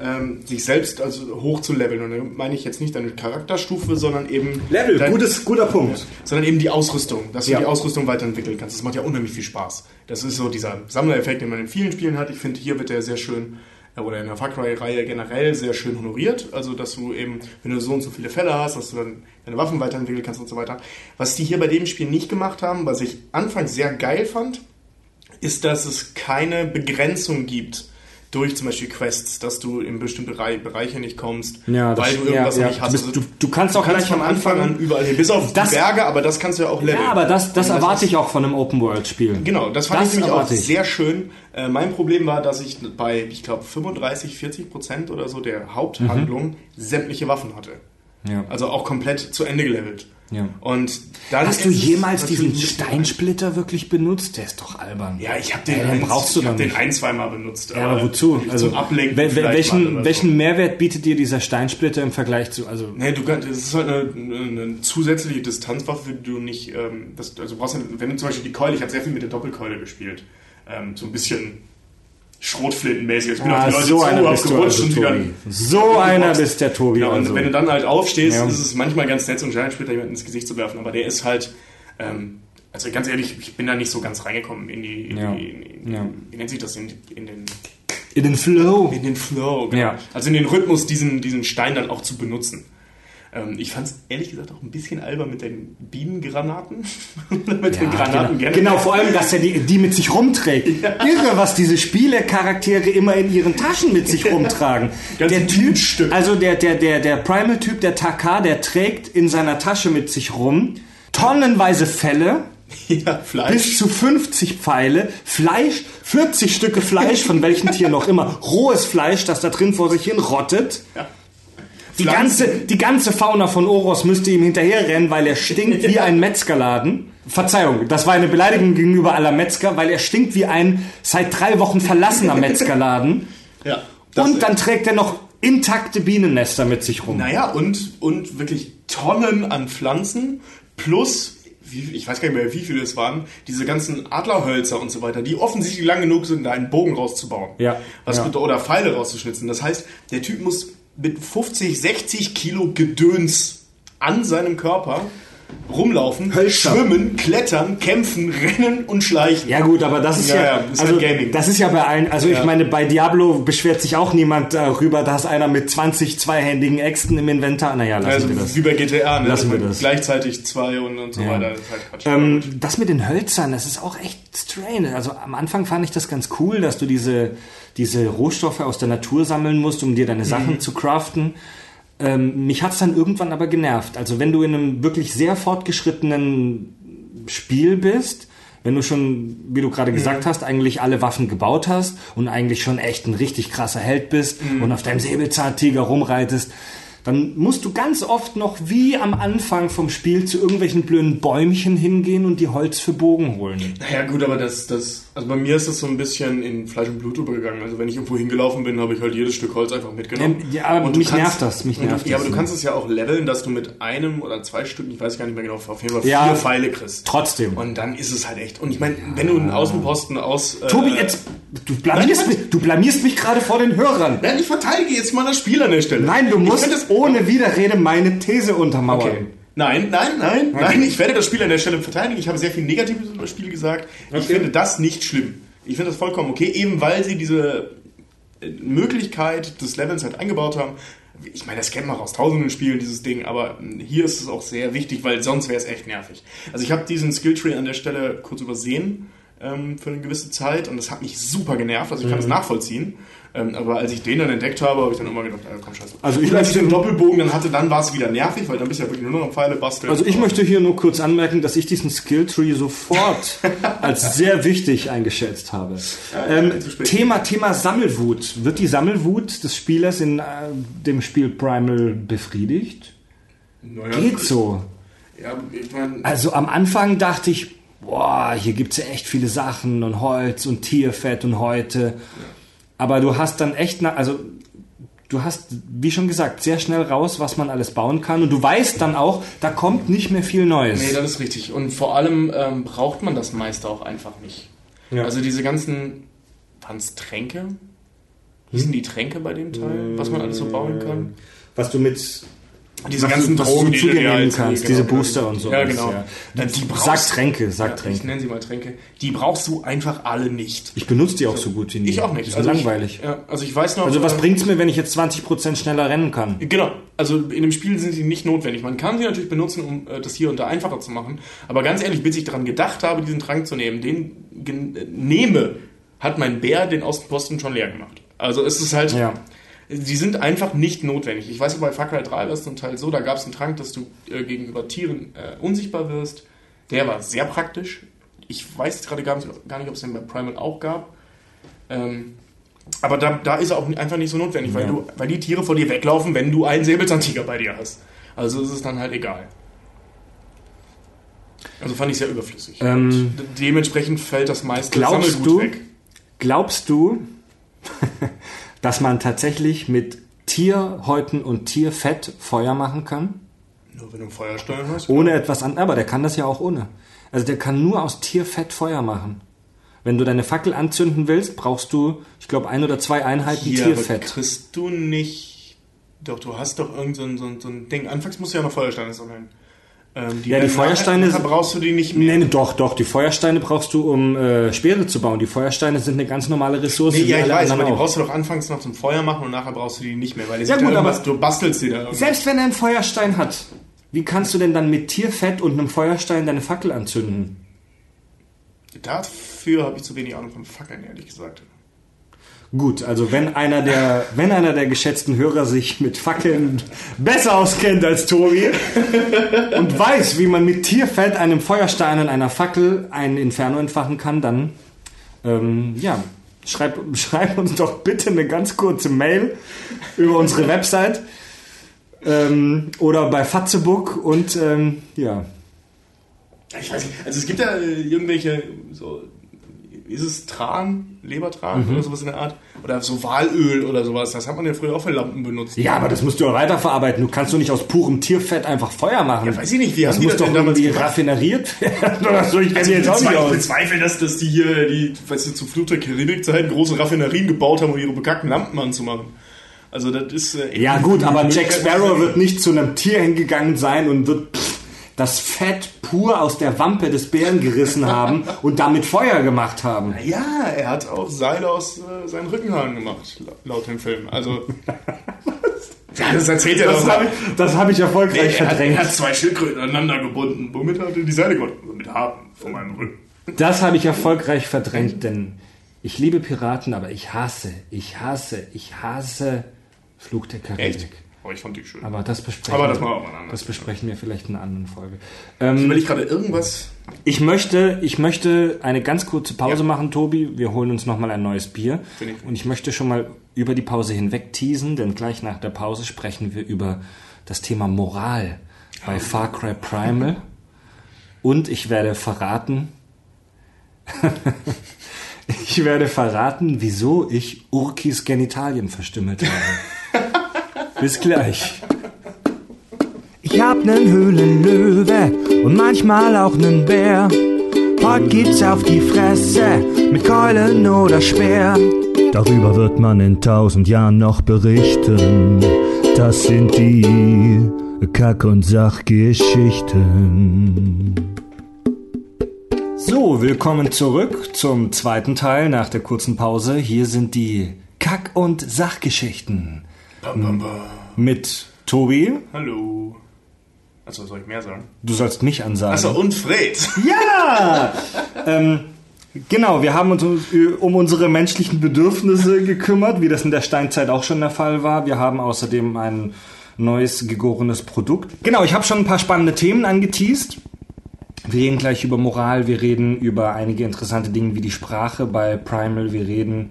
ähm, sich selbst also hoch zu leveln. Und da meine ich jetzt nicht deine Charakterstufe, sondern eben. Level, dein, gutes, guter Punkt. Ja, sondern eben die Ausrüstung, dass du ja. die Ausrüstung weiterentwickeln kannst. Das macht ja unheimlich viel Spaß. Das ist so dieser Sammlereffekt, den man in vielen Spielen hat. Ich finde, hier wird der sehr schön äh, oder in der Far Cry-Reihe generell sehr schön honoriert. Also, dass du eben, wenn du so und so viele Fälle hast, dass du dann deine Waffen weiterentwickeln kannst und so weiter. Was die hier bei dem Spiel nicht gemacht haben, was ich anfangs sehr geil fand, ist, dass es keine Begrenzung gibt durch zum Beispiel Quests, dass du in bestimmte Bereiche nicht kommst, ja, weil du irgendwas ja, ja. nicht hast. Du, bist, du, du, kannst auch du kannst von Anfang an überall hin, bis auf das, die Berge, aber das kannst du ja auch leveln. Ja, aber das, das erwarte ich auch von einem Open-World-Spiel. Genau, das fand das ich nämlich auch ich. sehr schön. Äh, mein Problem war, dass ich bei, ich glaube, 35, 40 Prozent oder so der Haupthandlung mhm. sämtliche Waffen hatte. Ja. Also auch komplett zu Ende gelevelt. Ja. Und dann Hast du jemals diesen Steinsplitter wirklich benutzt? Der ist doch albern. Ja, ich habe den, ja, den, brauchst du ich hab den ein, zweimal benutzt. Ja, aber wozu? Also zum Ablenken wel welchen, so. welchen Mehrwert bietet dir dieser Steinsplitter im Vergleich zu? Also nee, du kannst, das ist halt eine, eine zusätzliche Distanzwaffe, die du nicht, ähm, das, also brauchst du, wenn du zum Beispiel die Keule, ich habe sehr viel mit der Doppelkeule gespielt, ähm, so ein bisschen Schrotflintenmäßig. Ich bin ah, auf die Leute so zu, einer bist gerutscht also, und wieder. So einer bist der Tobi. Ja, und also. wenn du dann halt aufstehst, ja. ist es manchmal ganz nett, so einen Giant-Splitter jemanden ins Gesicht zu werfen, aber der ist halt, ähm, also ganz ehrlich, ich bin da nicht so ganz reingekommen in die, in ja. die in, ja. wie nennt sich das, in, in den in den Flow. In den Flow, genau. Ja. Also in den Rhythmus, diesen, diesen Stein dann auch zu benutzen. Ähm, ich fand es ehrlich gesagt auch ein bisschen albern mit den Bienengranaten. mit ja, den Granaten genau. genau, vor allem, dass er die, die mit sich rumträgt. Ja. Irre, was diese Spielecharaktere immer in ihren Taschen mit sich rumtragen. der Typ, also der, der, der, der Primal-Typ, der Taka, der trägt in seiner Tasche mit sich rum tonnenweise Fälle. Ja, Fleisch. Bis zu 50 Pfeile, Fleisch, 40 Stücke Fleisch, von welchem Tier noch immer, rohes Fleisch, das da drin vor sich hin rottet. Ja. Die ganze, die ganze Fauna von Oros müsste ihm hinterherrennen, weil er stinkt wie ein Metzgerladen. Verzeihung, das war eine Beleidigung gegenüber aller Metzger, weil er stinkt wie ein seit drei Wochen verlassener Metzgerladen. Ja. Und dann trägt er noch intakte Bienennester mit sich rum. Naja, und, und wirklich Tonnen an Pflanzen plus ich weiß gar nicht mehr, wie viele es waren, diese ganzen Adlerhölzer und so weiter, die offensichtlich lang genug sind, da einen Bogen rauszubauen. Ja. Was ja. oder Pfeile rauszuschnitzen. Das heißt, der Typ muss mit 50, 60 Kilo Gedöns an seinem Körper rumlaufen, Hölzer. schwimmen, klettern, kämpfen, rennen und schleichen. Ja gut, aber das ist ja, ja, ja ist also, Gaming. das ist ja bei allen, also ja. ich meine, bei Diablo beschwert sich auch niemand darüber, dass einer mit 20 zweihändigen Äxten im Inventar, naja, lassen also, wir das. Wie bei GTA, ne? Lassen wir das. Gleichzeitig zwei und, und so weiter. Das, halt ähm, das mit den Hölzern, das ist auch echt strange. Also am Anfang fand ich das ganz cool, dass du diese, diese Rohstoffe aus der Natur sammeln musst, um dir deine Sachen mhm. zu craften. Ähm, mich hat's dann irgendwann aber genervt. Also wenn du in einem wirklich sehr fortgeschrittenen Spiel bist, wenn du schon, wie du gerade gesagt mhm. hast, eigentlich alle Waffen gebaut hast und eigentlich schon echt ein richtig krasser Held bist mhm. und auf deinem Säbelzahntiger rumreitest, dann musst du ganz oft noch wie am Anfang vom Spiel zu irgendwelchen blöden Bäumchen hingehen und die Holz für Bogen holen. Naja gut, aber das, das, also bei mir ist das so ein bisschen in Fleisch und Blut übergegangen. Also wenn ich irgendwo hingelaufen bin, habe ich halt jedes Stück Holz einfach mitgenommen. Ja, aber und mich kannst, nervt das, mich nervt du, Ja, aber du kannst es ja auch leveln, dass du mit einem oder zwei Stücken, ich weiß gar nicht mehr genau, auf jeden Fall vier ja, Pfeile kriegst. Trotzdem. Und dann ist es halt echt. Und ich meine, wenn du einen Außenposten aus... Äh, Tobi, jetzt, du blamierst, mich, du blamierst mich gerade vor den Hörern. Nein, ich verteidige jetzt mal das Spiel an der Stelle. Nein, du musst ohne Widerrede meine These untermauern. Okay. Nein, nein, nein, okay. nein. Ich werde das Spiel an der Stelle verteidigen. Ich habe sehr viel Negatives über das Spiel gesagt. Okay. Ich finde das nicht schlimm. Ich finde das vollkommen okay, eben weil sie diese äh, Möglichkeit des Levels halt eingebaut haben. Ich meine, das kennt man aus tausenden Spielen, dieses Ding, aber hier ist es auch sehr wichtig, weil sonst wäre es echt nervig. Also ich habe diesen Skilltree an der Stelle kurz übersehen ähm, für eine gewisse Zeit und das hat mich super genervt. Also ich kann es mhm. nachvollziehen. Ähm, aber als ich den dann entdeckt habe, habe ich dann immer gedacht, ah, komm scheiße. Also ich Und als ich den Doppelbogen dann hatte, dann war es wieder nervig, weil dann bist du ja wirklich nur noch am Pfeile basteln. Also ich möchte hier nur kurz anmerken, dass ich diesen Skilltree sofort als sehr wichtig eingeschätzt habe. Ähm, zu spät. Thema, Thema Sammelwut. Wird die Sammelwut des Spielers in äh, dem Spiel Primal befriedigt? naja, Geht so. Ja, ich meine, Also am Anfang dachte ich, boah, hier gibt's ja echt viele Sachen und Holz und Tierfett und Häute. Aber du hast dann echt, na, also du hast, wie schon gesagt, sehr schnell raus, was man alles bauen kann. Und du weißt dann auch, da kommt nicht mehr viel Neues. nee, das ist richtig. Und vor allem ähm, braucht man das meiste auch einfach nicht. Ja. Also diese ganzen, waren es Tränke? Hießen die Tränke bei dem Teil, was man alles so bauen kann? was du mit Diese was ganzen du, was Drogen, die zu dir du dir nehmen kannst, genau, diese. Booster und so. Ja, genau. Ja. Die brauchst- Sag Tränke, sag Ja, ich Tränke. nenne sie mal Tränke. Die brauchst du einfach alle nicht. Ich benutze die auch so gut wie nie. Ich auch nicht. Die sind ich- langweilig. ja, also ich weiß noch. Also was äh, bringt's mir, wenn ich jetzt 20% schneller rennen kann? Genau, also in dem Spiel sind sie nicht notwendig. Man kann sie natürlich benutzen, um äh, das hier und da einfacher zu machen. Aber ganz ehrlich, bis ich daran gedacht habe, diesen Trank zu nehmen, den äh, nehme, hat mein Bär den Außenposten schon leer gemacht. Also es ist halt, Ja. Die sind einfach nicht notwendig. Ich weiß, bei Far Cry 3 war es zum Teil so, da gab es einen Trank, dass du äh, gegenüber Tieren äh, unsichtbar wirst. Der war sehr praktisch. Ich weiß jetzt gerade gar nicht, gar nicht ob es den bei Primal auch gab. Ähm, aber da, da ist er auch einfach nicht so notwendig, weil, Ja. du, weil die Tiere vor dir weglaufen, wenn du einen Säbelzahntiger bei dir hast. Also ist es dann halt egal. Also fand ich sehr überflüssig. Ähm, dementsprechend fällt das meiste glaubst Sammelgut du- weg. Glaubst du, dass man tatsächlich mit Tierhäuten und Tierfett Feuer machen kann? Nur wenn du Feuerstein hast. Ohne etwas an. Aber der kann das ja auch ohne. Also der kann nur aus Tierfett Feuer machen. Wenn du deine Fackel anzünden willst, brauchst du, ich glaube, ein oder zwei Einheiten Hier aber Tierfett. kriegst du nicht. Doch, du hast doch irgend so ein, so ein, so ein Ding. Anfangs musst du ja noch Feuersteine sammeln. Ähm, Ja, die Feuersteine nachher, brauchst du die nicht mehr. Nee, nee, doch, doch. Die Feuersteine brauchst du, um äh, Speere zu bauen. Die Feuersteine sind eine ganz normale Ressource. Nee, ja, ich weiß, aber anderen die auch. brauchst du doch anfangs noch zum Feuer machen und nachher brauchst du die nicht mehr, weil Ja, gut, aber- du bastelst die da. Selbst wenn er einen Feuerstein hat, wie kannst du denn dann mit Tierfett und einem Feuerstein deine Fackel anzünden? Dafür habe ich zu wenig Ahnung von Fackeln, ehrlich gesagt. Gut, also wenn einer der, wenn einer der geschätzten Hörer sich mit Fackeln besser auskennt als Tobi und weiß, wie man mit Tierfett, einem Feuerstein und einer Fackel ein Inferno entfachen kann, dann ähm, ja, schreib, schreib uns doch bitte eine ganz kurze Mail über unsere Website ähm, oder bei Fatzebook und ähm, ja. Ich weiß nicht, also es gibt ja äh, irgendwelche, so, ist es Tran, Lebertran Mhm. oder sowas in der Art? Oder so Walöl oder sowas, das hat man ja früher auch für Lampen benutzt. Ja, aber das musst du ja weiterverarbeiten. Du kannst doch nicht aus purem Tierfett einfach Feuer machen. Ja, weiß ich nicht, wie das haben muss das doch irgendwie gemacht? raffineriert werden oder so. Ich Also ich jetzt auch nicht bezweifle, aus. bezweifle dass, dass die hier, die, weißt du, zu Flut der Karibik-Zeiten große Raffinerien gebaut haben, um ihre bekackten Lampen anzumachen. Also das ist... Äh, Ja gut, aber Jack Sparrow wird nicht zu einem Tier hingegangen sein und wird pff, das Fett pur aus der Wampe des Bären gerissen haben und damit Feuer gemacht haben. Ja, er hat auch Seile aus äh, seinen Rückenhaaren gemacht, la- laut dem Film. Also... ja, das erzählt er Das doch. habe ich, das hab ich erfolgreich Nee, er, hat, verdrängt. er hat zwei Schildkröten aneinander gebunden. Womit hat er die Seile gemacht? Mit Haaren von meinem Rücken. Das habe ich erfolgreich verdrängt, denn ich liebe Piraten, aber ich hasse, ich hasse, ich hasse Flug der Karibik. Oh, ich fand die schön. Aber das besprechen, Aber das wir- das besprechen wir vielleicht in einer anderen Folge. Ich Ähm, überlege gerade irgendwas. ich, möchte, ich möchte eine ganz kurze Pause Ja. machen, Tobi. Wir holen uns nochmal ein neues Bier. Ich. Und ich möchte schon mal über die Pause hinweg teasen, denn gleich nach der Pause sprechen wir über das Thema Moral bei Far Cry Primal. Und ich werde verraten, ich werde verraten, wieso ich Urkis Genitalien verstümmelt habe. Bis gleich. Ich hab nen Höhlenlöwe und manchmal auch nen Bär. Heute gibt's auf die Fresse mit Keulen oder Speer. Darüber wird man in tausend Jahren noch berichten. Das sind die Kack- und Sachgeschichten. So, willkommen zurück zum zweiten Teil nach der kurzen Pause. Hier sind die Kack- und Sachgeschichten Bam, bam, bam. mit Tobi. Hallo. Also soll ich mehr sagen? Du sollst mich ansagen. Achso, und Fred. Ja! ähm, Genau, wir haben uns um unsere menschlichen Bedürfnisse gekümmert, wie das in der Steinzeit auch schon der Fall war. Wir haben außerdem ein neues gegorenes Produkt. Genau, ich habe schon ein paar spannende Themen angeteased. Wir reden gleich über Moral, wir reden über einige interessante Dinge wie die Sprache bei Primal, wir reden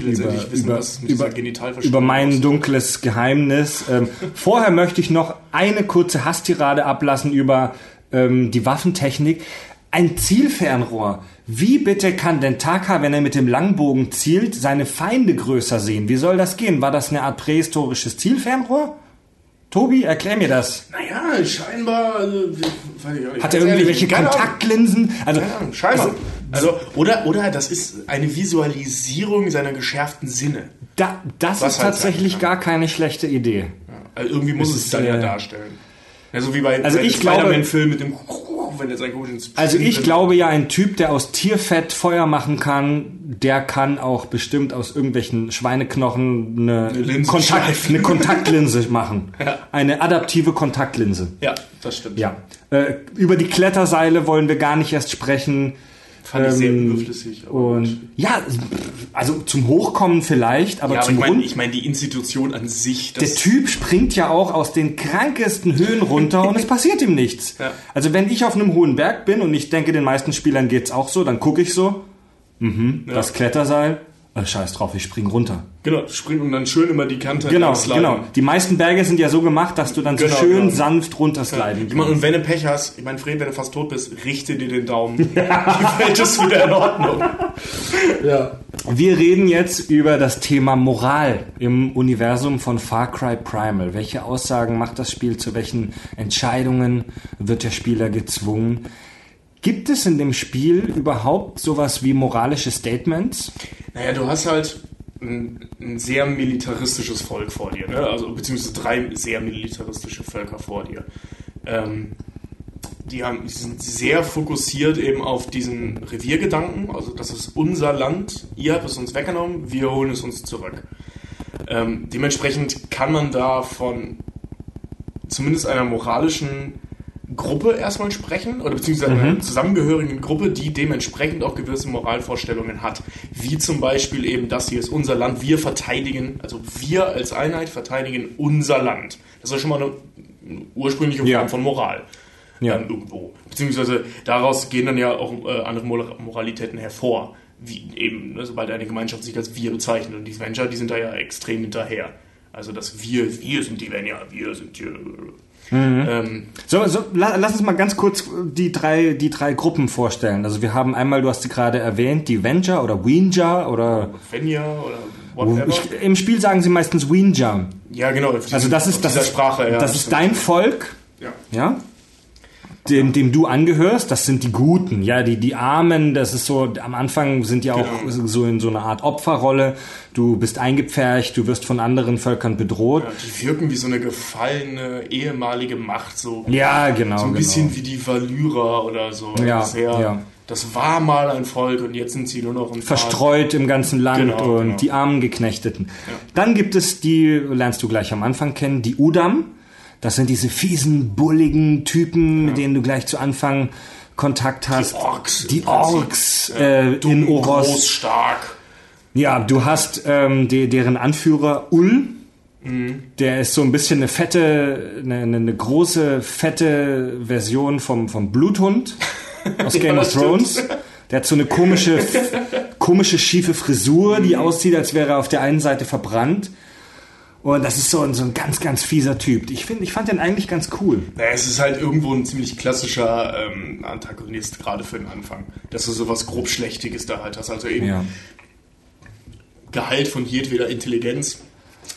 über, wissen, über, über, über mein aussieht. dunkles Geheimnis. Ähm, vorher möchte ich noch eine kurze Hasstirade ablassen über ähm, die Waffentechnik. Ein Zielfernrohr. Wie bitte kann denn Taka, wenn er mit dem Langbogen zielt, seine Feinde größer sehen? Wie soll das gehen? War das eine Art prähistorisches Zielfernrohr? Tobi, erklär mir das. Naja, scheinbar. Also. Hat er irgendwelche. Kontaktlinsen? Also, Ahnung, scheinbar. Also, oder, oder das ist eine Visualisierung seiner geschärften Sinne. da, das Was ist halt tatsächlich sein gar keine schlechte Idee. Also irgendwie muss Es es dann ja äh, darstellen. Also wie bei Also bei Spider-Man-Film mit dem wenn er seinen komischen Also ich glaube ja, ein Typ, der aus Tierfett Feuer machen kann, der kann auch bestimmt aus irgendwelchen Schweineknochen eine, Linse Kontakt, eine Kontaktlinse machen. Ja. Eine adaptive Kontaktlinse. Ja, das stimmt. Ja. Äh, über die Kletterseile wollen wir gar nicht erst sprechen. Fand ich sehr Ähm, überflüssig. aber Und gut. ja, also zum Hochkommen vielleicht, aber ja, aber zum ich meine, ich meine die Institution an sich. Der Das, Typ springt ja auch aus den krankesten Höhen runter und es passiert ihm nichts. Ja. Also wenn ich auf einem hohen Berg bin und ich denke, den meisten Spielern geht's auch so, dann gucke ich so, mhm, das Kletterseil, äh, scheiß drauf, ich spring runter. genau, springen und dann schön immer die Kante Genau, genau. Die meisten Berge sind ja so gemacht, dass du dann so Genau, schön genau. sanft runtersliden Ich meine, und wenn du Pech hast, ich meine, Fred, wenn du fast tot bist, richte dir den Daumen. Die Welt ist wieder in Ordnung. Ja. Wir reden jetzt über das Thema Moral im Universum von Far Cry Primal. Welche Aussagen macht das Spiel? Zu welchen Entscheidungen wird der Spieler gezwungen? Gibt es in dem Spiel überhaupt sowas wie moralische Statements? Naja, du hast halt ein, ein sehr militaristisches Volk vor dir, ne? also beziehungsweise drei sehr militaristische Völker vor dir. Ähm, die, haben, die sind sehr fokussiert eben auf diesen Reviergedanken, also das ist unser Land, ihr habt es uns weggenommen, wir holen es uns zurück. Ähm, dementsprechend kann man da von zumindest einer moralischen Gruppe erstmal sprechen, oder beziehungsweise einer zusammengehörigen Gruppe, die dementsprechend auch gewisse Moralvorstellungen hat. Wie zum Beispiel eben, das hier ist unser Land, wir verteidigen, also wir als Einheit verteidigen unser Land. Das ist schon mal eine, ursprüngliche Form Ja. von Moral. Ja. Ähm, irgendwo. Beziehungsweise daraus gehen dann ja auch äh, andere Mor- Moralitäten hervor. Wie eben, ne, sobald eine Gemeinschaft sich als wir bezeichnet. Und die Venture, die sind da ja extrem hinterher. Also das wir, wir sind die Venja, wir sind hier. Ähm, So, so la, lass uns mal ganz kurz die drei, die drei Gruppen vorstellen. Also wir haben einmal, du hast sie gerade erwähnt, die Venja oder Wenja oder Venja oder whatever. ich, im Spiel sagen sie meistens Wenja. ja, genau. Also das ist das ist, Sprache, ja. das ist dein Volk, Ja. ja, dem, dem du angehörst. Das sind die Guten, ja, die die Armen. Das ist so. Am Anfang sind ja auch Genau. so in so einer Art Opferrolle. Du bist eingepfercht, du wirst von anderen Völkern bedroht. Ja, die wirken wie so eine gefallene ehemalige Macht, so, Ja, genau, so ein genau. bisschen wie die Valyra oder so. Ja, das, sehr, ja. das war mal ein Volk und jetzt sind sie nur noch ein paar- verstreut im ganzen Land Genau, und genau. die armen Geknechteten. Dann gibt es die, lernst du gleich am Anfang kennen, die Udam. Das sind diese fiesen, bulligen Typen, mit denen du gleich zu Anfang Kontakt hast. Orks im Die. Orks äh, in Dumm, Oros. groß, stark. Ja, du hast ähm, de, deren Anführer Ul. Mhm. Der ist so ein bisschen eine fette, eine, eine, große, fette Version vom, vom Bluthund aus Ja, Game of das stimmt. Thrones. Der hat so eine komische, komische, schiefe Frisur, Mhm. die aussieht, als wäre er auf der einen Seite verbrannt. Und das ist so ein, so ein ganz, ganz fieser Typ. Ich, find, ich fand den eigentlich ganz cool. Naja, es ist halt irgendwo ein ziemlich klassischer ähm, Antagonist, gerade für den Anfang. Dass du sowas grob Schlechtiges da halt hast. Also eben Ja. Gehalt von jedweder Intelligenz.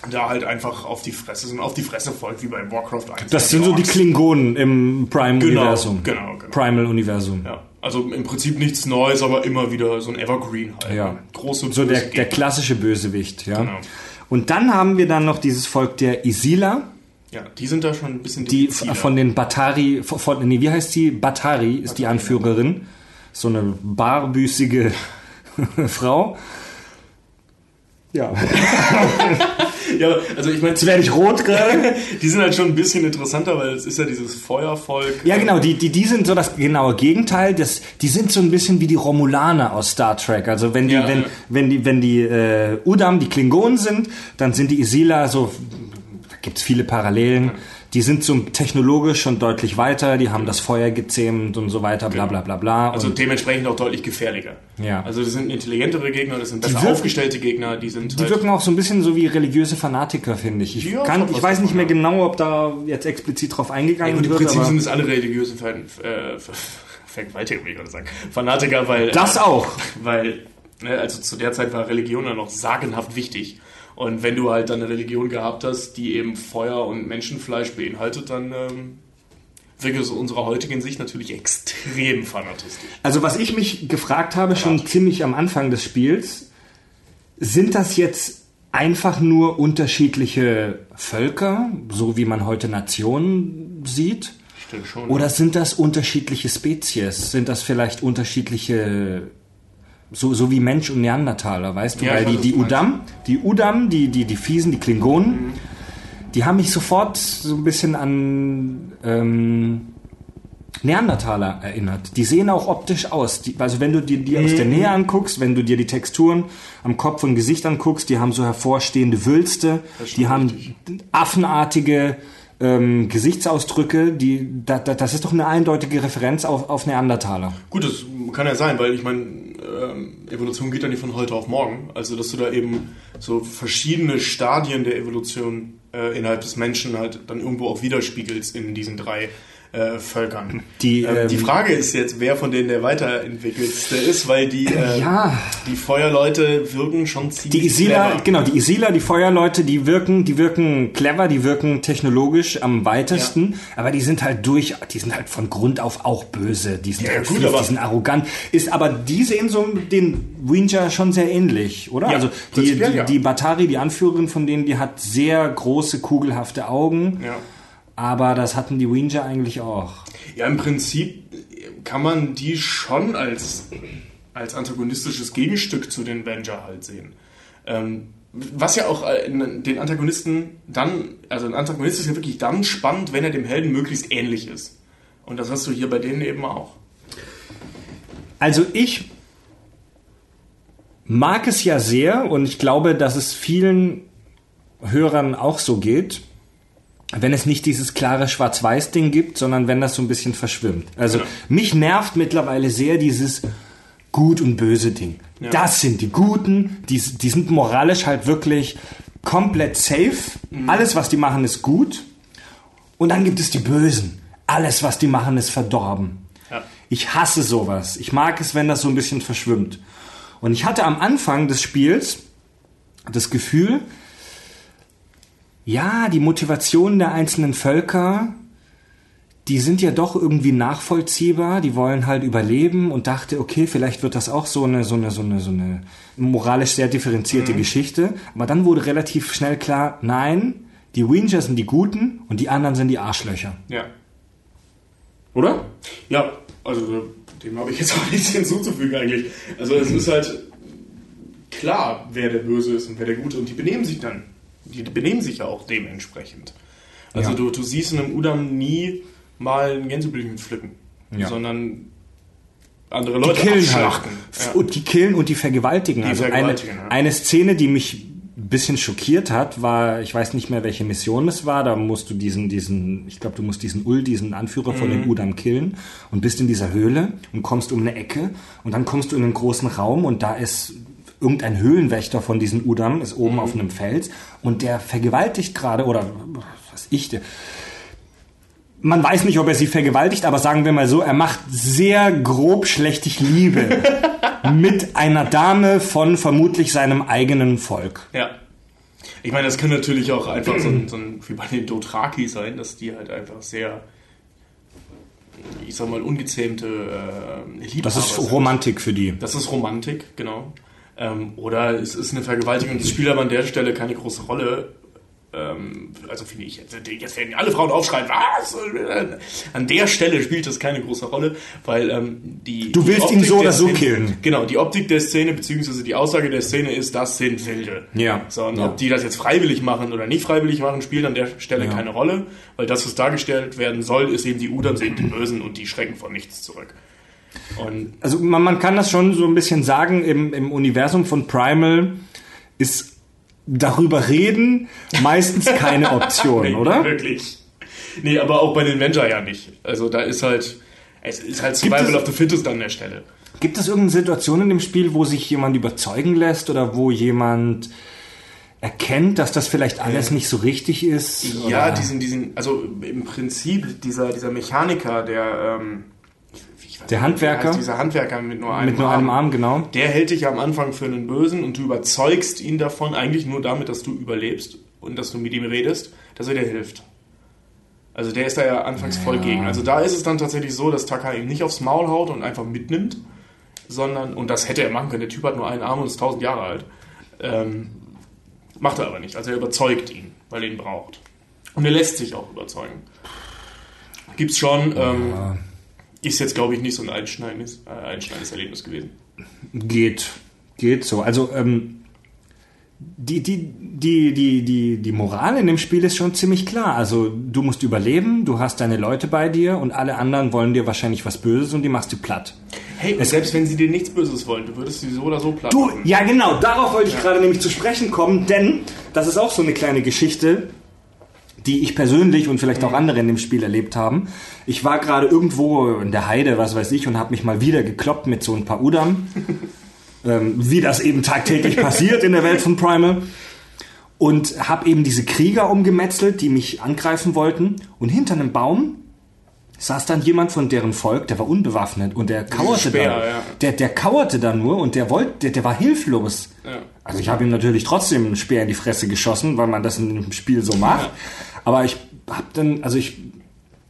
Da halt einfach auf die Fresse sind, auf die Fresse folgt, wie bei Warcraft 1. Das sind so die. Klingonen im Prime-Universum. genau, genau. Primal-Universum. Ja, also im Prinzip nichts Neues, aber immer wieder so ein Evergreen halt. Ja. Große So der, der klassische Bösewicht, ja. Genau. Und dann haben wir dann noch dieses Volk der Isila, Ja, die sind da schon ein bisschen die diffiziler. von den Batari, von, nee, wie heißt die? Batari ist die Anführerin. So eine barbüßige Frau. Ja. ja, also ich meine, Jetzt werde ich rot gerade. die sind halt schon ein bisschen interessanter, weil es ist ja dieses Feuervolk. Ja, genau, die, die, die sind so das genaue Gegenteil. Das, die sind so ein bisschen wie die Romulaner aus Star Trek. Also wenn die, Ja, wenn, ja. wenn die, wenn die äh, Udam, die Klingonen sind, dann sind die Isila so, da gibt's viele Parallelen. Die sind so technologisch schon deutlich weiter, die haben das Feuer gezähmt und so weiter, bla bla bla bla. Also und dementsprechend auch deutlich gefährlicher. Ja. Also das sind intelligentere Gegner, das sind besser wirken- aufgestellte Gegner, die sind die halt, wirken auch so ein bisschen so wie religiöse Fanatiker, finde ich. Ich, Ja, kann, ich weiß nicht mehr ja. genau, ob da jetzt explizit drauf ja, eingegangen gut, im wird. Prinzip aber sind es alle religiösen Fan, äh, Ver- Vergewaltiger, will ich gerade sagen. Fanatiker, weil... das auch. Weil, ne, also zu der Zeit war Religion ja noch sagenhaft wichtig. Und wenn du halt dann eine Religion gehabt hast, die eben Feuer und Menschenfleisch beinhaltet, dann ähm, wirkt es aus unserer heutigen Sicht natürlich extrem fanatistisch. Also was ich mich gefragt habe, schon ziemlich am Anfang des Spiels, sind das jetzt einfach nur unterschiedliche Völker, so wie man heute Nationen sieht? Stimmt schon. Oder sind das unterschiedliche Spezies? Sind das vielleicht unterschiedliche, so, so wie Mensch und Neandertaler, weißt du? Ja, Weil die, die. Udam, die Udam, die, die, die Fiesen, die Klingonen, die haben mich sofort so ein bisschen an ähm, Neandertaler erinnert. Die sehen auch optisch aus. Die, also wenn du dir die aus der Mhm. Nähe anguckst, wenn du dir die Texturen am Kopf und Gesicht anguckst, die haben so hervorstehende Wülste, die haben richtig. affenartige ähm, Gesichtsausdrücke, die, da, da, das ist doch eine eindeutige Referenz auf, auf Neandertaler. Gut, das kann ja sein, weil ich meine, ähm, Evolution geht ja nicht von heute auf morgen. Also, dass du da eben so verschiedene Stadien der Evolution äh, innerhalb des Menschen halt dann irgendwo auch widerspiegelst in diesen drei äh, Völkern. Die, ähm, die ähm, Frage ist jetzt, wer von denen der weiterentwickelste ist, weil die, äh, Ja. die Feuerleute wirken schon ziemlich Die Isila, clever. genau, die Isila, die Feuerleute, die wirken, die wirken clever, die wirken technologisch am weitesten, aber die sind halt durch, die sind halt von Grund auf auch böse, die sind Ja, halt gut, die sind arrogant, ist aber die sehen so den Winja schon sehr ähnlich, oder? Ja, also die, die, ja. die Batari, die Anführerin von denen, die hat sehr große kugelhafte Augen, Ja. Aber das hatten die Winja eigentlich auch. Ja, im Prinzip kann man die schon als, als antagonistisches Gegenstück zu den Avenger halt sehen. Ähm, was ja auch äh, den Antagonisten dann, also ein Antagonist ist ja wirklich dann spannend, wenn er dem Helden möglichst ähnlich ist. Und das hast du hier bei denen eben auch. Also ich mag es ja sehr und ich glaube, dass es vielen Hörern auch so geht, wenn es nicht dieses klare Schwarz-Weiß-Ding gibt, sondern wenn das so ein bisschen verschwimmt. Also Ja. mich nervt mittlerweile sehr dieses Gut und Böse Ding. Ja. Das sind die Guten, die, die sind moralisch halt wirklich komplett safe. Mhm. Alles, was die machen, ist gut. Und dann gibt es die Bösen. Alles, was die machen, ist verdorben. Ja. Ich hasse sowas. Ich mag es, wenn das so ein bisschen verschwimmt. Und ich hatte am Anfang des Spiels das Gefühl, ja, die Motivationen der einzelnen Völker, die sind ja doch irgendwie nachvollziehbar, die wollen halt überleben und dachte, okay, vielleicht wird das auch so eine, so eine, so eine, so eine moralisch sehr differenzierte Geschichte. Aber dann wurde relativ schnell klar, nein, die Winja sind die Guten und die anderen sind die Arschlöcher. Ja. Oder? Ja, also dem habe ich jetzt auch nichts hinzuzufügen eigentlich. Also es ist halt klar, wer der Böse ist und wer der Gute und die benehmen sich dann. Die benehmen sich ja auch dementsprechend. Also Ja. du, du siehst in einem Udam nie mal ein Gänseblümchen pflücken, Ja. sondern andere Die Leute killen abschlachten. halt. Ja. Und die killen und die vergewaltigen. Die also vergewaltigen, eine, eine Szene, die mich ein bisschen schockiert hat, war, ich weiß nicht mehr, welche Mission es war, da musst du diesen, diesen, ich glaube, du musst diesen Ul, diesen Anführer von Mhm. den Udam killen und bist in dieser Höhle und kommst um eine Ecke und dann kommst du in einen großen Raum und da ist irgendein Höhlenwächter von diesen Udam, ist Mhm. oben auf einem Fels und der vergewaltigt gerade, oder was ich, der, man weiß nicht, ob er sie vergewaltigt, aber sagen wir mal so, er macht sehr grob schlechtig Liebe mit einer Dame von vermutlich seinem eigenen Volk. Ja. Ich meine, das kann natürlich auch einfach so ein, so ein wie bei den Dothraki sein, dass die halt einfach sehr, ich sag mal, ungezähmte äh, Liebhaber Das ist sind. Romantik für die. Das ist Romantik, genau. Ähm, oder es ist eine Vergewaltigung. Das spielt aber an der Stelle keine große Rolle, ähm, also finde ich, jetzt, jetzt werden alle Frauen aufschreien, was? An der Stelle spielt das keine große Rolle, weil ähm, die. Du willst die ihn so der oder so Szene, killen. Genau, die Optik der Szene, beziehungsweise die Aussage der Szene ist, das sind Wilde. Ja. So, und Ja. ob die das jetzt freiwillig machen oder nicht freiwillig machen, spielt an der Stelle Ja. keine Rolle, weil das, was dargestellt werden soll, ist eben die Udam sind die Bösen und die schrecken vor nichts zurück. Und Also man, man kann das schon so ein bisschen sagen, im, im Universum von Primal ist darüber reden meistens keine Option, nee, oder? Wirklich. Nee, aber auch bei den Venture ja nicht. Also da ist halt, es ist halt Survival es- of the Fittest an der Stelle. Gibt es irgendeine Situation in dem Spiel, wo sich jemand überzeugen lässt oder wo jemand erkennt, dass das vielleicht alles nicht so richtig ist? Ja, oder? diesen, diesen, also im Prinzip dieser, dieser Mechaniker, der, ähm, Der Handwerker? Dieser Handwerker mit nur einem mit nur einem Arm, genau. Der hält dich am Anfang für einen Bösen und du überzeugst ihn davon, eigentlich nur damit, dass du überlebst und dass du mit ihm redest, dass er dir hilft. Also der ist da ja anfangs voll gegen. Also da ist es dann tatsächlich so, dass Taka ihm nicht aufs Maul haut und einfach mitnimmt, sondern, und das hätte er machen können, der Typ hat nur einen Arm und ist tausend Jahre alt. Ähm, macht er aber nicht. Also er überzeugt ihn, weil er ihn braucht. Und er lässt sich auch überzeugen. Gibt's schon, ähm, ist jetzt glaube ich nicht so ein einschneidendes, äh, einschneidendes Erlebnis gewesen. Geht. Geht so. Also, ähm, die, die, die, die, die, die Moral in dem Spiel ist schon ziemlich klar. Also, du musst überleben, du hast deine Leute bei dir und alle anderen wollen dir wahrscheinlich was Böses und die machst du platt. Hey, und selbst wenn sie dir nichts Böses wollen, du würdest sie so oder so platt Du, machen. ja genau, darauf wollte ich gerade nämlich zu sprechen kommen, denn das ist auch so eine kleine Geschichte, die ich persönlich und vielleicht auch andere in dem Spiel erlebt haben. Ich war gerade irgendwo in der Heide, was weiß ich, und habe mich mal wieder gekloppt mit so ein paar Udam, ähm, wie das eben tagtäglich passiert in der Welt von Primal. Und habe eben diese Krieger umgemetzelt, die mich angreifen wollten. Und hinter einem Baum saß dann jemand von deren Volk, der war unbewaffnet und der kauerte Speer, dann. ja. Der, der kauerte dann nur und der wollte, der, der war hilflos. Ja. Also ich habe ihm natürlich trotzdem einen Speer in die Fresse geschossen, weil man das in dem Spiel so macht. Aber ich habe dann, also ich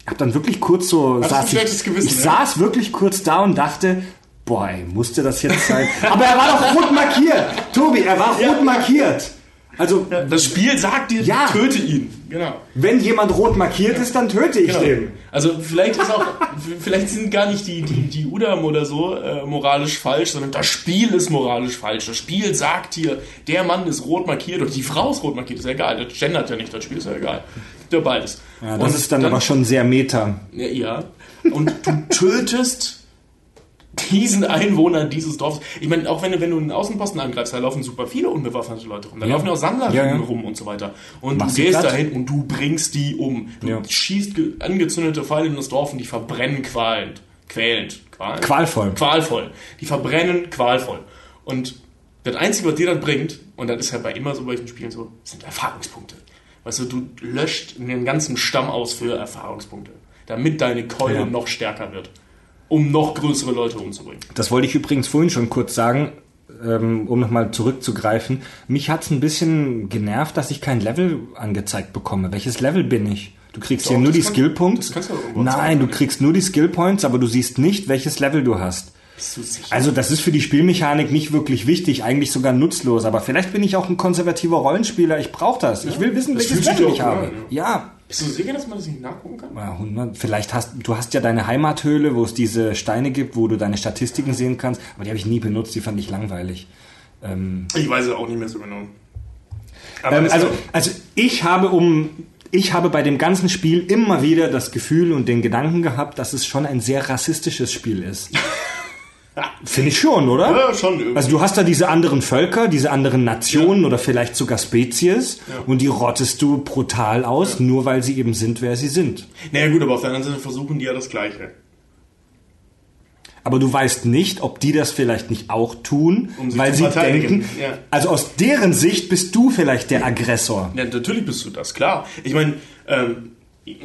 habe dann wirklich kurz so, saß ich, Gewissen, ich ne? saß wirklich kurz da und dachte, boah, ey, musste das jetzt sein? Aber er war doch rot markiert, Tobi, er war rot markiert. Also Das Spiel sagt dir, Ja. töte ihn. Genau. wenn jemand rot markiert ist, dann töte ich genau. den. Also vielleicht ist auch, vielleicht sind gar nicht die, die, die Udam oder so äh, moralisch falsch, sondern das Spiel ist moralisch falsch. Das Spiel sagt dir, der Mann ist rot markiert oder die Frau ist rot markiert, ist ja egal. Das gendert ja nicht, das Spiel ist ja egal. Ja beides. Ja, das Und ist dann, aber schon sehr meta. Ja, ja. Und du tötest diesen Einwohner dieses Dorfes. Ich meine, auch wenn du, wenn du einen Außenposten angreifst, da laufen super viele unbewaffnete Leute rum. Da Ja. laufen auch Sammler Ja, ja. rum und so weiter. Und Machst du gehst platt. dahin und du bringst die um. Du schießt ge- angezündete Pfeile in das Dorf und die verbrennen qualend. Quälend. Qualend? Qualvoll. Qualvoll. Die verbrennen qualvoll. Und das Einzige, was dir dann bringt, und das ist ja bei immer so bei solchen Spielen so, sind Erfahrungspunkte. Weißt du, du löscht den ganzen Stamm aus für Erfahrungspunkte, damit deine Keule noch stärker wird, um noch größere Leute umzubringen. Das wollte ich übrigens vorhin schon kurz sagen, ähm, um nochmal zurückzugreifen. Mich hat's ein bisschen genervt, dass ich kein Level angezeigt bekomme. Welches Level bin ich? Du kriegst Doch, hier nur die Skill irgendwo Nein, du kriegst nur die Skill Points, aber du siehst nicht, welches Level du hast. Also das ist für die Spielmechanik nicht wirklich wichtig, eigentlich sogar nutzlos. Aber vielleicht bin ich auch ein konservativer Rollenspieler. Ich brauche das. Ich will wissen, welches Level ich habe. an, Ja. Bist du sicher, dass man das nicht nachgucken kann? Ja, 100. Vielleicht hast du hast ja deine Heimathöhle, wo es diese Steine gibt, wo du deine Statistiken sehen kannst. Aber die habe ich nie benutzt. Die fand ich langweilig. Ähm, Ich weiß es auch nicht mehr so genau. Aber ähm, also, also ich habe um ich habe bei dem ganzen Spiel immer wieder das Gefühl und den Gedanken gehabt, dass es schon ein sehr rassistisches Spiel ist. Finde ich schon, oder? ja, schon irgendwie. Also du hast da diese anderen Völker, diese anderen Nationen oder vielleicht sogar Spezies und die rottest du brutal aus, nur weil sie eben sind, wer sie sind. naja gut, aber auf der anderen Seite versuchen die ja das Gleiche. Aber du weißt nicht, ob die das vielleicht nicht auch tun, Um sie weil sie denken, ja. also aus deren Sicht bist du vielleicht der Aggressor. Ja, natürlich bist du das, klar. Ich meine, ähm,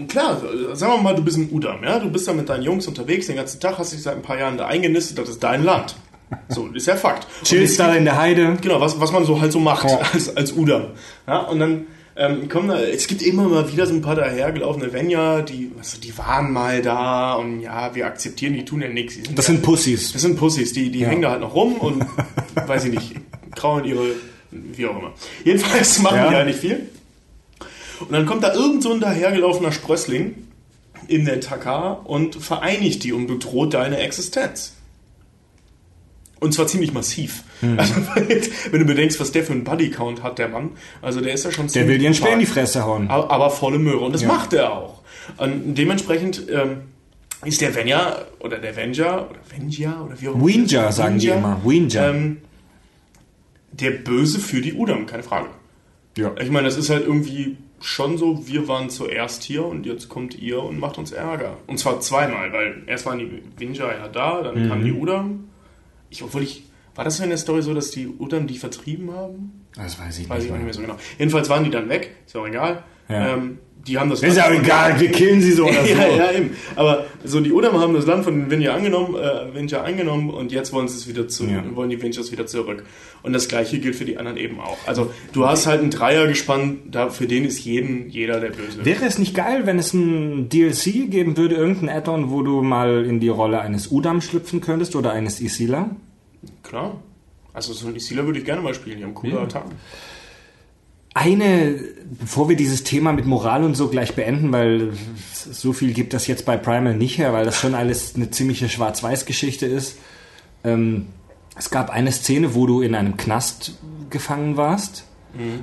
klar, sagen wir mal, du bist ein Udam, ja? Du bist da mit deinen Jungs unterwegs den ganzen Tag, hast dich seit ein paar Jahren da eingenistet, das ist dein Land. So, ist ja Fakt. Chillst da in der Heide. Genau, was, was man so halt so macht Ja. als, als Udam. Ja, und dann ähm, kommen da, es gibt immer mal wieder so ein paar dahergelaufene Venja, die, also die waren mal da und ja, wir akzeptieren, die tun ja nichts. Die Das ja, sind Pussys. das sind Pussys, die, die hängen da halt noch rum und, weiß ich nicht, kraulen ihre, wie auch immer. Jedenfalls machen Ja. die ja nicht viel. Und dann kommt da irgend so ein dahergelaufener Sprössling in der Taka und vereinigt die und bedroht deine Existenz. Und zwar ziemlich massiv. Hm. Also, wenn du bedenkst, was der für einen Bodycount hat, der Mann, also der ist ja schon Der will dir einen Speer in die Fresse hauen. aber, aber volle Möhre. Und das Ja. macht er auch. Und dementsprechend ähm, ist der Venja oder der Venja oder Venja oder wie auch immer. Winja, sagen die immer. Winja. Ähm, der Böse für die Udam, keine Frage. Ja. Ich meine, das ist halt irgendwie schon so, wir waren zuerst hier und jetzt kommt ihr und macht uns Ärger. Und zwar zweimal, weil erst waren die Vinja ja da, dann Mhm. kamen die Udam. Ich, obwohl ich, war das in der Story so, dass die Udam die vertrieben haben? Das weiß ich Weiß nicht. ich auch nicht mehr. mehr so genau. Jedenfalls waren die dann weg, ist auch egal. Ja. Ähm, die haben das Ist ja auch egal, wir killen sie so oder so. ja, ja, eben. Aber so die Udam haben das Land von den Vinja angenommen, äh, Vinja eingenommen und jetzt wollen sie es wieder zu, Ja. wollen die Vinjas wieder zurück. Und das gleiche gilt für die anderen eben auch. Also du hast halt einen Dreier gespannt, da für den ist jeden, jeder der Böse. Wäre es nicht geil, wenn es ein DLC geben würde, irgendein Add-on, wo du mal in die Rolle eines Udam schlüpfen könntest oder eines Isila? Klar. Also so ein Isila würde ich gerne mal spielen, die haben coole Ja. Attacken. Eine, bevor wir dieses Thema mit Moral und so gleich beenden, weil so viel gibt das jetzt bei Primal nicht her, weil das schon alles eine ziemliche Schwarz-Weiß-Geschichte ist. Ähm, es gab eine Szene, wo du in einem Knast gefangen warst,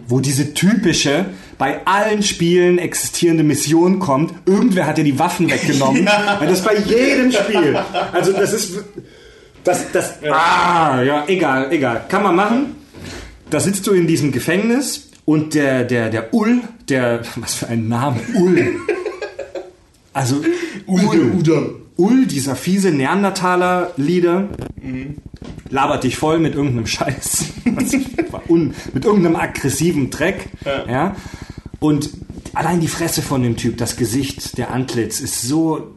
wo diese typische, bei allen Spielen existierende Mission kommt. Irgendwer hat dir die Waffen weggenommen. Weil das bei jedem Spiel. Also das ist, das, das, ah, ja, egal, egal. Kann man machen da sitzt du in diesem Gefängnis und der, der, der Ull, der, was für ein Name, Ull. Also, Ull, Udam. Ull, dieser fiese Neandertaler-Leader, labert dich voll mit irgendeinem Scheiß, mit irgendeinem aggressiven Dreck, ja. Ja. Und allein die Fresse von dem Typ, das Gesicht, der Antlitz ist so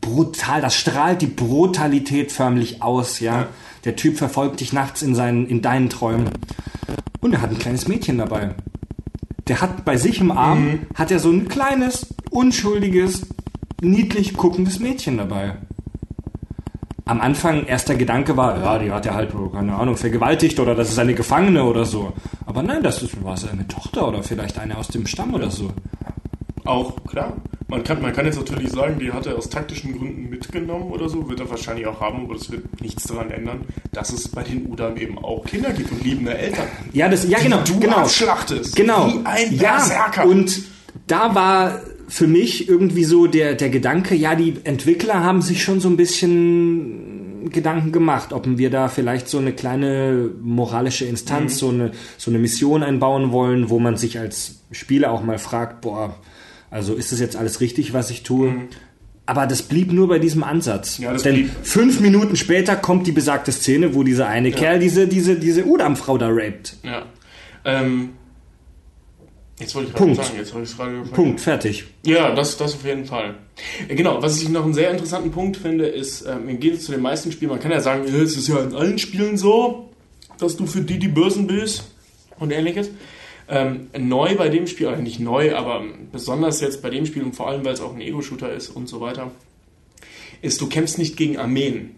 brutal, das strahlt die Brutalität förmlich aus, ja. Ja. Der Typ verfolgt dich nachts in seinen, in deinen Träumen. Und er hat ein kleines Mädchen dabei. Der hat bei sich im Arm, hat er so ein kleines, unschuldiges, niedlich guckendes Mädchen dabei. Am Anfang erster Gedanke war, ja, die hat er halt, keine Ahnung, vergewaltigt oder das ist eine Gefangene oder so. Aber nein, das ist, war seine Tochter oder vielleicht eine aus dem Stamm oder so. Auch, klar. Man kann, man kann jetzt natürlich sagen, die hat er aus taktischen Gründen mitgenommen oder so, wird er wahrscheinlich auch haben, aber das wird nichts daran ändern, dass es bei den Udam eben auch Kinder gibt und liebende Eltern. Ja, das, ja, Die genau, du genau. abschlachtest. Genau. Wie ein ja, Berserker. und da war für mich irgendwie so der, der Gedanke, ja, die Entwickler haben sich schon so ein bisschen Gedanken gemacht, ob wir da vielleicht so eine kleine moralische Instanz, Mhm. so, eine, so eine Mission einbauen wollen, wo man sich als Spieler auch mal fragt, boah, also ist das jetzt alles richtig, was ich tue? Aber das blieb nur bei diesem Ansatz. Mhm. Ja, Denn blieb- fünf Minuten später kommt die besagte Szene, wo dieser eine Kerl diese, diese, diese Udam-Frau da raped. Ja. Ähm, jetzt wollte ich Punkt. sagen, jetzt habe ich es gerade Punkt, fertig. Ja, das, das auf jeden Fall. Äh, Genau, was ich noch einen sehr interessanten Punkt finde, ist, äh, mir geht es zu den meisten Spielen, man kann ja sagen, ja, es ist ja in allen Spielen so, dass du für die die Bösen bist und ähnliches. Ähm, neu bei dem Spiel, oder nicht neu, aber besonders jetzt bei dem Spiel und vor allem, weil es auch ein Ego-Shooter ist und so weiter, ist, du kämpfst nicht gegen Armeen.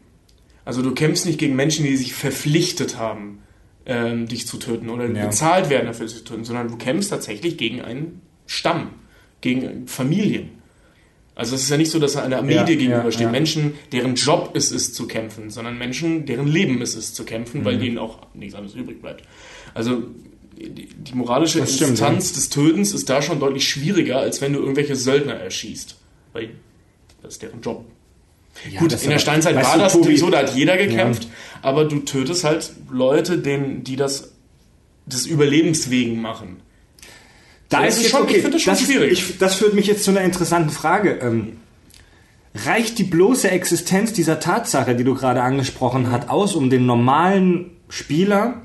Also du kämpfst nicht gegen Menschen, die sich verpflichtet haben, ähm, dich zu töten oder Ja. bezahlt werden dafür, dich zu töten, sondern du kämpfst tatsächlich gegen einen Stamm, gegen Familien. Also es ist ja nicht so, dass eine Armee Ja, dir gegenübersteht. ja, ja. Menschen, deren Job es ist zu kämpfen, sondern Menschen, deren Leben es ist zu kämpfen, Mhm. weil denen auch nichts anderes übrig bleibt. Also die, die moralische Das stimmt, Instanz des Tötens ist da schon deutlich schwieriger, als wenn du irgendwelche Söldner erschießt. Weil das ist deren Job. Ja, Gut, das in der Steinzeit war du, das Tobi, so, da hat jeder gekämpft, aber du tötest halt Leute, denen, die das des Überlebens wegen machen. Da das ist jetzt schon- okay. ich finde das schon ist- schwierig. Ich, das führt mich jetzt zu einer interessanten Frage. Ähm, reicht die bloße Existenz dieser Tatsache, die du gerade angesprochen hast, aus, um den normalen Spieler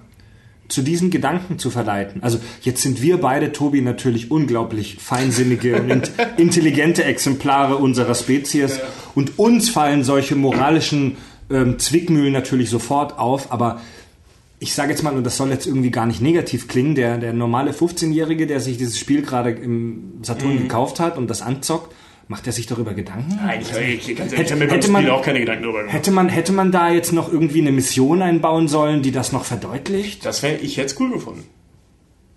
zu diesen Gedanken zu verleiten? Also jetzt sind wir beide, Tobi, natürlich unglaublich feinsinnige und int- intelligente Exemplare unserer Spezies. Und uns fallen solche moralischen ähm, Zwickmühlen natürlich sofort auf, aber ich sage jetzt mal, und das soll jetzt irgendwie gar nicht negativ klingen, der, der normale 15-Jährige, der sich dieses Spiel gerade im Saturn gekauft hat und das anzockt, macht er sich darüber Gedanken? Nein, ich, ich, ganz Hätte- hätte Spiel man- auch keine Gedanken darüber gemacht. Hätte man, hätte man da jetzt noch irgendwie eine Mission einbauen sollen, die das noch verdeutlicht? Das wäre ich jetzt cool gefunden.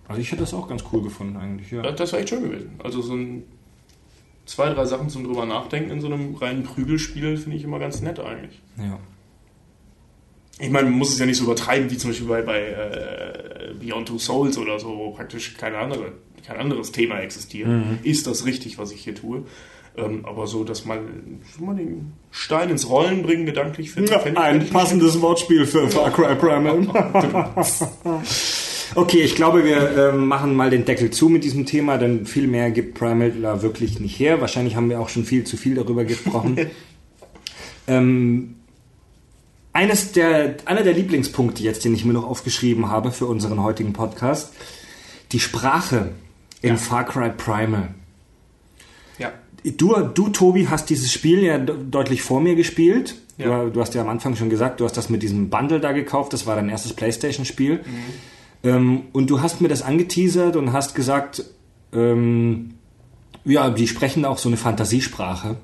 Also ich hätte das auch ganz cool gefunden eigentlich, ja. Das, das war echt schön gewesen. Also so ein zwei, drei Sachen zum drüber nachdenken in so einem reinen Prügelspiel finde ich immer ganz nett eigentlich. ja. Ich meine, man muss es ja nicht so übertreiben, wie zum Beispiel bei, bei äh, Beyond Two Souls oder so, wo praktisch keine andere, kein anderes Thema existiert. Ist das richtig, was ich hier tue? Ähm, aber so, dass man, mal den Stein ins Rollen bringen, gedanklich, finde Ja, ich- ein ich passendes Wortspiel für Far Cry Primal. okay, ich glaube, wir ähm, machen mal den Deckel zu mit diesem Thema, denn viel mehr gibt Primal da wirklich nicht her. Wahrscheinlich haben wir auch schon viel zu viel darüber gesprochen. ähm, eines der, einer der Lieblingspunkte jetzt, den ich mir noch aufgeschrieben habe für unseren heutigen Podcast, die Sprache in Ja. Far Cry Primal. Du, du, Tobi, hast dieses Spiel ja de- deutlich vor mir gespielt. Ja. Du, du hast ja am Anfang schon gesagt, du hast das mit diesem Bundle da gekauft. Das war dein erstes Playstation-Spiel. Ähm, und du hast mir das angeteasert und hast gesagt, ähm, ja, die sprechen auch so eine Fantasiesprache.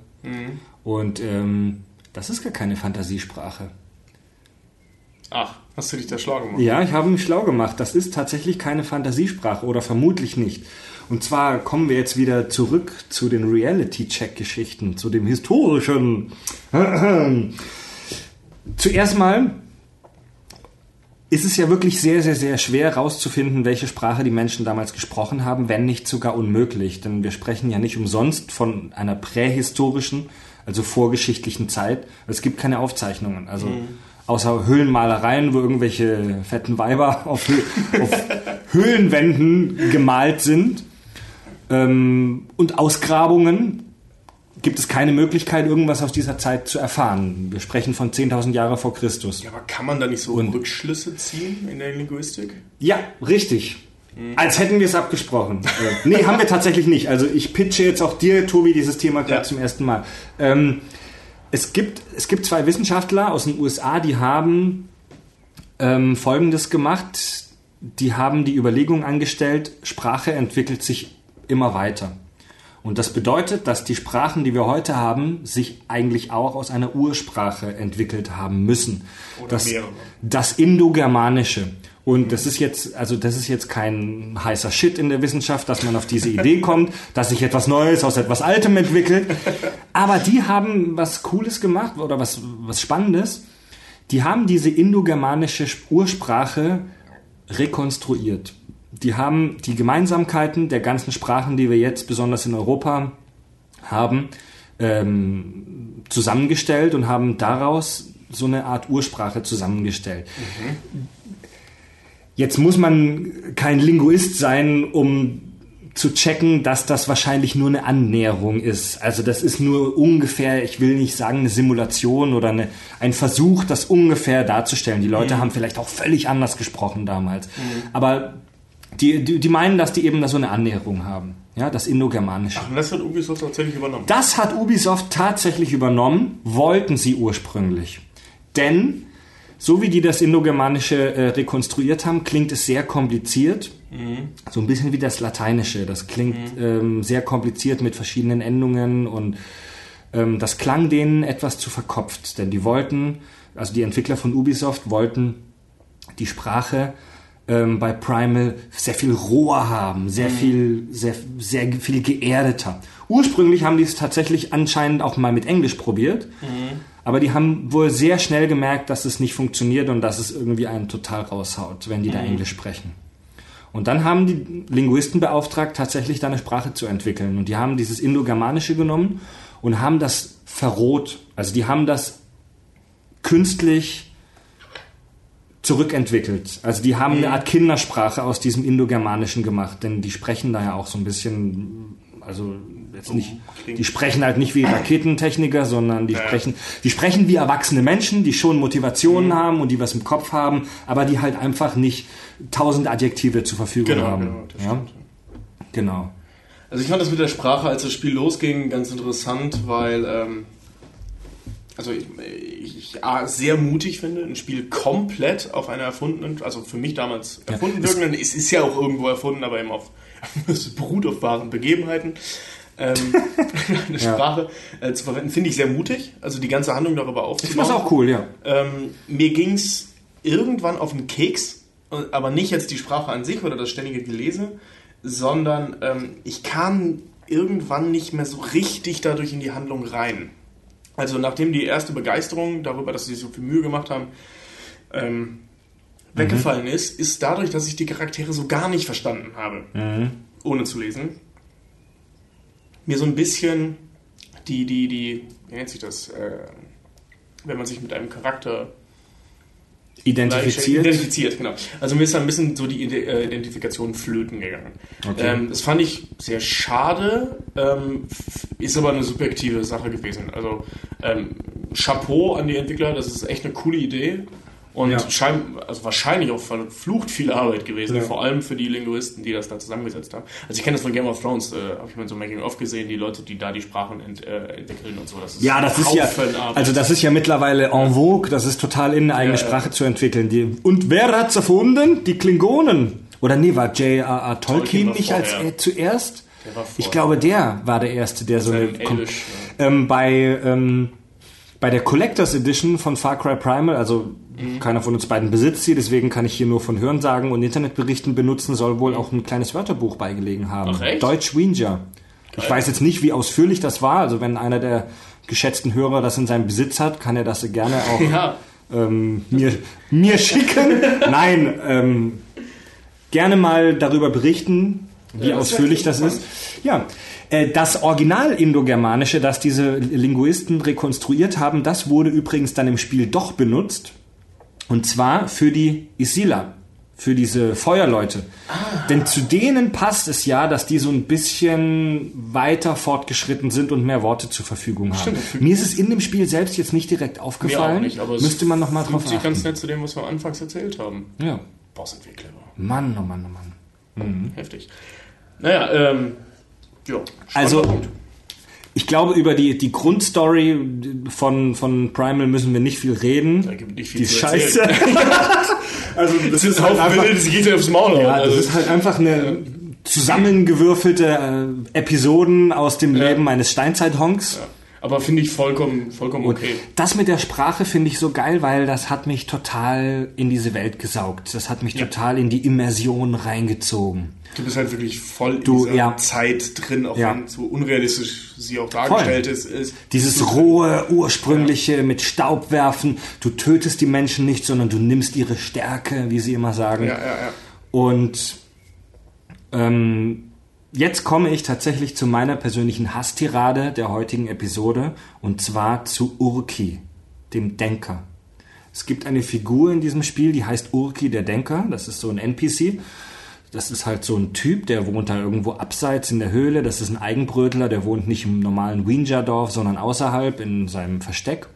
Und ähm, das ist gar keine Fantasiesprache. Ach, hast du dich da schlau gemacht? Ja, ich habe mich schlau gemacht. Das ist tatsächlich keine Fantasiesprache oder vermutlich nicht. Und zwar kommen wir jetzt wieder zurück zu den Reality-Check-Geschichten, zu dem historischen. Zuerst mal ist es ja wirklich sehr, sehr, sehr schwer herauszufinden, welche Sprache die Menschen damals gesprochen haben, wenn nicht sogar unmöglich. Denn wir sprechen ja nicht umsonst von einer prähistorischen, also vorgeschichtlichen Zeit. Es gibt keine Aufzeichnungen. Also außer Höhlenmalereien, wo irgendwelche fetten Weiber auf, auf Höhlenwänden gemalt sind. Ähm, und Ausgrabungen gibt es keine Möglichkeit, irgendwas aus dieser Zeit zu erfahren. Wir sprechen von 10.000 Jahre vor Christus. Ja, aber kann man da nicht so Rückschlüsse ziehen in der Linguistik? Ja, richtig. Als hätten wir es abgesprochen. Äh, nee, haben wir tatsächlich nicht. Also ich pitche jetzt auch dir, Tobi, dieses Thema gerade Ja. zum ersten Mal. Ähm, es, gibt, es gibt zwei Wissenschaftler aus den USA, die haben ähm, Folgendes gemacht. Die haben die Überlegung angestellt, Sprache entwickelt sich immer weiter. Und das bedeutet, dass die Sprachen, die wir heute haben, sich eigentlich auch aus einer Ursprache entwickelt haben müssen. Oder das, mehrere. das Indogermanische. Und das ist jetzt, also das ist jetzt kein heißer Shit in der Wissenschaft, dass man auf diese Idee kommt, dass sich etwas Neues aus etwas Altem entwickelt. Aber die haben was Cooles gemacht oder was, was Spannendes. Die haben diese indogermanische Ursprache rekonstruiert. Die haben die Gemeinsamkeiten der ganzen Sprachen, die wir jetzt besonders in Europa haben, ähm, zusammengestellt und haben daraus so eine Art Ursprache zusammengestellt. Jetzt muss man kein Linguist sein, um zu checken, dass das wahrscheinlich nur eine Annäherung ist. Also das ist nur ungefähr, ich will nicht sagen eine Simulation oder eine, ein Versuch, das ungefähr darzustellen. Die Leute haben vielleicht auch völlig anders gesprochen damals. Aber die, die, die meinen, dass die eben da so eine Annäherung haben. Ja, das Indogermanische. Und das hat Ubisoft tatsächlich übernommen. Das hat Ubisoft tatsächlich übernommen, wollten sie ursprünglich. Denn, so wie die das Indogermanische äh, rekonstruiert haben, klingt es sehr kompliziert. So ein bisschen wie das Lateinische. Das klingt ähm, sehr kompliziert mit verschiedenen Endungen und ähm, das klang denen etwas zu verkopft. Denn die wollten, also die Entwickler von Ubisoft wollten die Sprache ähm, bei Primal sehr viel roher haben, sehr viel, sehr, sehr viel geerdeter. Ursprünglich haben die es tatsächlich anscheinend auch mal mit Englisch probiert, aber die haben wohl sehr schnell gemerkt, dass es nicht funktioniert und dass es irgendwie einen total raushaut, wenn die da Englisch sprechen. Und dann haben die Linguisten beauftragt, tatsächlich da eine Sprache zu entwickeln. Und die haben dieses Indogermanische genommen und haben das verroht. Also die haben das künstlich zurückentwickelt. Also die haben eine Art Kindersprache aus diesem Indogermanischen gemacht, denn die sprechen da ja auch so ein bisschen, also jetzt nicht, klingt- die sprechen halt nicht wie Raketentechniker, sondern die sprechen, die sprechen wie erwachsene Menschen, die schon Motivationen haben und die was im Kopf haben, aber die halt einfach nicht tausend Adjektive zur Verfügung Genau, haben. genau, ja? genau. Also ich fand das mit der Sprache, als das Spiel losging, ganz interessant, weil ähm, also ich, ich A, sehr mutig finde, ein Spiel komplett auf einer erfundenen, also für mich damals erfunden wirkenden, es ist ja auch irgendwo erfunden, aber eben auf es beruht auf wahren Begebenheiten. Ähm, eine Ja. Sprache äh, zu verwenden, finde ich sehr mutig. Also die ganze Handlung darüber aufzubauen. find's auch cool, ja. Ähm, mir ging's irgendwann auf den Keks, aber nicht jetzt die Sprache an sich oder das ständige Gelese, sondern ähm, ich kam irgendwann nicht mehr so richtig dadurch in die Handlung rein. Also nachdem die erste Begeisterung darüber, dass sie so viel Mühe gemacht haben, ähm, weggefallen ist, ist dadurch, dass ich die Charaktere so gar nicht verstanden habe, ohne zu lesen, mir so ein bisschen die, die, die, wie nennt sich das, äh, wenn man sich mit einem Charakter Identifiziert. Identifiziert, genau. Also mir ist da ein bisschen so die äh, Identifikation flöten gegangen. Okay. Ähm, das fand ich sehr schade, ähm, ist aber eine subjektive Sache gewesen. Also ähm, Chapeau an die Entwickler, das ist echt eine coole Idee. Und Ja. schein, also wahrscheinlich auch verflucht viel Arbeit gewesen, Ja. vor allem für die Linguisten, die das da zusammengesetzt haben. Also ich kenne das von Game of Thrones, äh, habe ich mal so Making-of gesehen, die Leute, die da die Sprachen ent, äh, entwickeln und so. Das ist Ja, das ist ja, Arbeit. also das ist ja mittlerweile en vogue, das ist total in, eine eigene Ja. Sprache zu entwickeln. Die, und wer hat's erfunden? Die Klingonen. Oder nee, war J.R.R. Tolkien, Tolkien nicht als vorher. äh, zuerst? Der war Ich glaube, der war der Erste, der so eine... Elvisch, ähm, bei, ähm, bei der Collectors Edition von Far Cry Primal, also Mhm. keiner von uns beiden besitzt sie, deswegen kann ich hier nur von Hörensagen und Internetberichten benutzen, soll wohl auch ein kleines Wörterbuch beigelegen haben. Ach, echt? Deutsch Winger. Ich weiß jetzt nicht, wie ausführlich das war, also wenn einer der geschätzten Hörer das in seinem Besitz hat, kann er das gerne auch Ja, ähm, mir, mir schicken. Nein, ähm, gerne mal darüber berichten, wie Ja, ausführlich das ist. Ja, äh, das Original Indogermanische, das diese Linguisten rekonstruiert haben, das wurde übrigens dann im Spiel doch benutzt. Und zwar für die Isila, für diese Feuerleute. Ah. Denn zu denen passt es ja, dass die so ein bisschen weiter fortgeschritten sind und mehr Worte zur Verfügung haben. Stimmt. Mir ist es in dem Spiel selbst jetzt nicht direkt mir aufgefallen. auch nicht, aber es Müsste man noch mal drauf sich ganz achten. nett zu dem, was wir anfangs erzählt haben. Ja. Boah, sind wir clever. Mann, oh Mann, oh Mann. Heftig. Naja, ähm, ja. Also- Punkt. Ich glaube, über die, die Grundstory von, von Primal müssen wir nicht viel reden. Da gibt nicht viel die zu Scheiße. also das Das ist Haufen Wild, das geht aufs Maul. ja, also, das ist halt einfach eine zusammengewürfelte äh, Episoden aus dem Ja. Leben eines Steinzeithonks. ja. Aber finde ich vollkommen, vollkommen Und okay. das mit der Sprache finde ich so geil, weil das hat mich total in diese Welt gesaugt. Das hat mich Ja. total in die Immersion reingezogen. Du bist halt wirklich voll in Du, dieser ja. Zeit drin, auch Ja. wenn so unrealistisch sie auch dargestellt ist, ist. Dieses rohe, ursprüngliche mit Staub werfen. Du tötest die Menschen nicht, sondern du nimmst ihre Stärke, wie sie immer sagen. Ja, ja, ja. Und ähm, jetzt komme ich tatsächlich zu meiner persönlichen Hasstirade der heutigen Episode und zwar zu Urki, dem Denker. Es gibt eine Figur in diesem Spiel, die heißt Urki der Denker. Das ist so ein NPC. Das ist halt so ein Typ, der wohnt da irgendwo abseits in der Höhle. Das ist ein Eigenbrötler, der wohnt nicht im normalen Winja-Dorf, sondern außerhalb in seinem Versteck.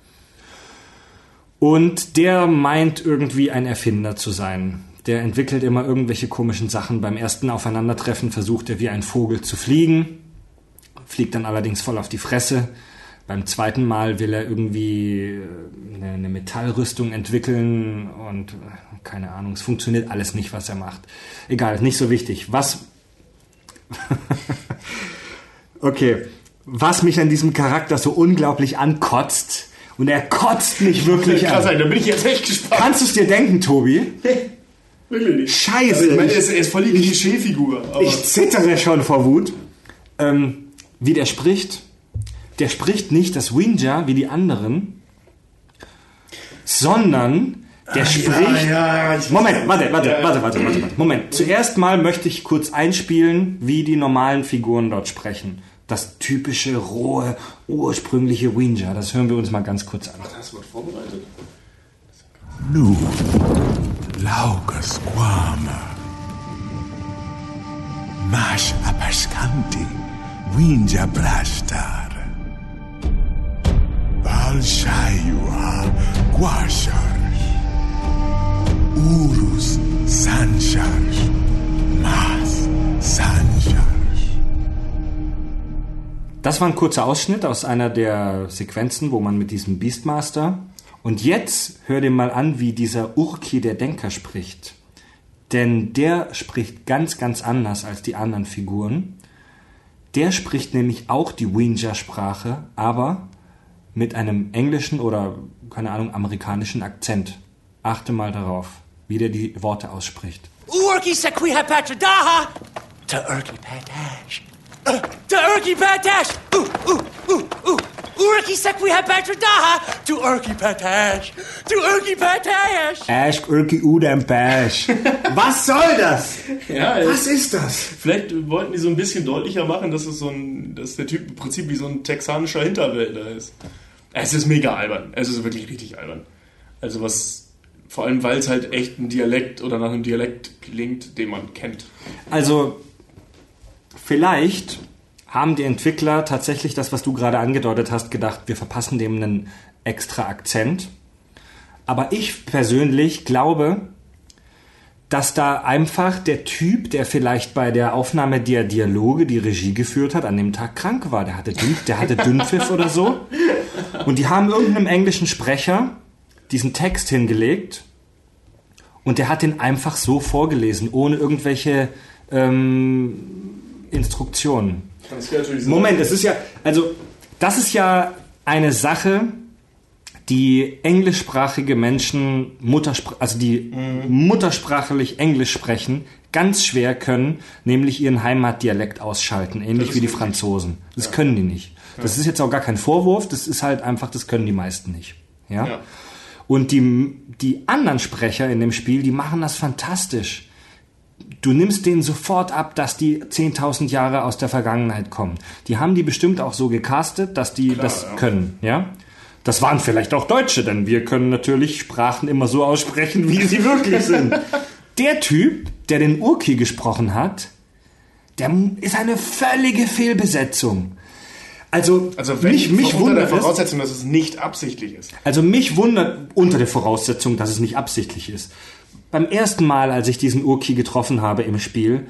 Und der meint irgendwie ein Erfinder zu sein. Der entwickelt immer irgendwelche komischen Sachen. Beim ersten Aufeinandertreffen versucht er wie ein Vogel zu fliegen, fliegt dann allerdings voll auf die Fresse. Beim zweiten Mal will er irgendwie äh, eine, eine Metallrüstung entwickeln und äh, keine Ahnung, es funktioniert alles nicht, was er macht. Egal, nicht so wichtig. Was. okay. Was mich an diesem Charakter so unglaublich ankotzt, und er kotzt mich wirklich Krass, an. da bin ich jetzt echt gespannt. Kannst du es dir denken, Tobi? Wirklich nicht. Scheiße. Also, ich meine, er ist, er ist voll die Klischeefigur. ich zittere schon vor Wut. Ähm, wie der spricht. Der spricht nicht das Winja wie die anderen, sondern der spricht. ja, ja, ich- Moment, warte, warte, Ja, warte, warte, warte, warte. Moment. Zuerst mal möchte ich kurz einspielen, wie die normalen Figuren dort sprechen. Das typische, rohe, ursprüngliche Winja. Das hören wir uns mal ganz kurz an. Hast du was vorbereitet? Nu, laucas quama. Mash apascanti, winja brastar. Valshayua guashars. Urus sanchars. Mas sanchars. Das war ein kurzer Ausschnitt aus einer der Sequenzen, wo man mit diesem Beastmaster. Und jetzt hör dir mal an, wie dieser Urki der Denker spricht. Denn der spricht ganz, ganz anders als die anderen Figuren. Der spricht nämlich auch die Winja-Sprache, aber mit einem englischen oder, keine Ahnung, amerikanischen Akzent. Achte mal darauf. wie der die Worte ausspricht. Urki Sequiha Patradaha to Urki Patash. To Urki Patash. Urki Sequiha Patradaha to Urki Patash. To Urki Patash. Ash, Urki, Udam, Bash. Was soll das? Ja, Was ist das? Vielleicht wollten die so ein bisschen deutlicher machen, dass es so ein, dass der Typ im Prinzip wie so ein texanischer Hinterwäldler ist. Es ist mega albern. Es ist wirklich richtig albern. Also was, vor allem weil es halt echt ein Dialekt oder nach einem Dialekt klingt, den man kennt. Also, vielleicht haben die Entwickler tatsächlich das, was du gerade angedeutet hast, gedacht, wir verpassen dem einen extra Akzent. Aber ich persönlich glaube, dass da einfach der Typ, der vielleicht bei der Aufnahme der Dialoge die Regie geführt hat, an dem Tag krank war. Der hatte, Dünn, der hatte Dünnpfiff oder so. Und die haben irgendeinem englischen Sprecher diesen Text hingelegt und der hat den einfach so vorgelesen, ohne irgendwelche ähm, Instruktionen. Moment, es ist ja, also das ist ja eine Sache, die englischsprachige Menschen, Mutterspr also die muttersprachlich Englisch sprechen, ganz schwer können, nämlich ihren Heimatdialekt ausschalten, ähnlich wie die Franzosen. Das können die nicht. Das ist jetzt auch gar kein Vorwurf, das ist halt einfach, das können die meisten nicht. Ja. Ja. Und die, die anderen Sprecher in dem Spiel, die machen das fantastisch. Du nimmst denen sofort ab, dass die 10.000 Jahre aus der Vergangenheit kommen. Die haben die bestimmt auch so gecastet, dass die das ja. können, ja? Das waren vielleicht auch Deutsche, denn wir können natürlich Sprachen immer so aussprechen, wie sie wirklich sind. Der Typ, der den Urki gesprochen hat, der ist eine völlige Fehlbesetzung. Also, Also wenn mich, mich unter der Voraussetzung, dass es nicht absichtlich ist. also mich wundert unter der Voraussetzung, dass es nicht absichtlich ist. Beim ersten Mal, als ich diesen Urki getroffen habe im Spiel,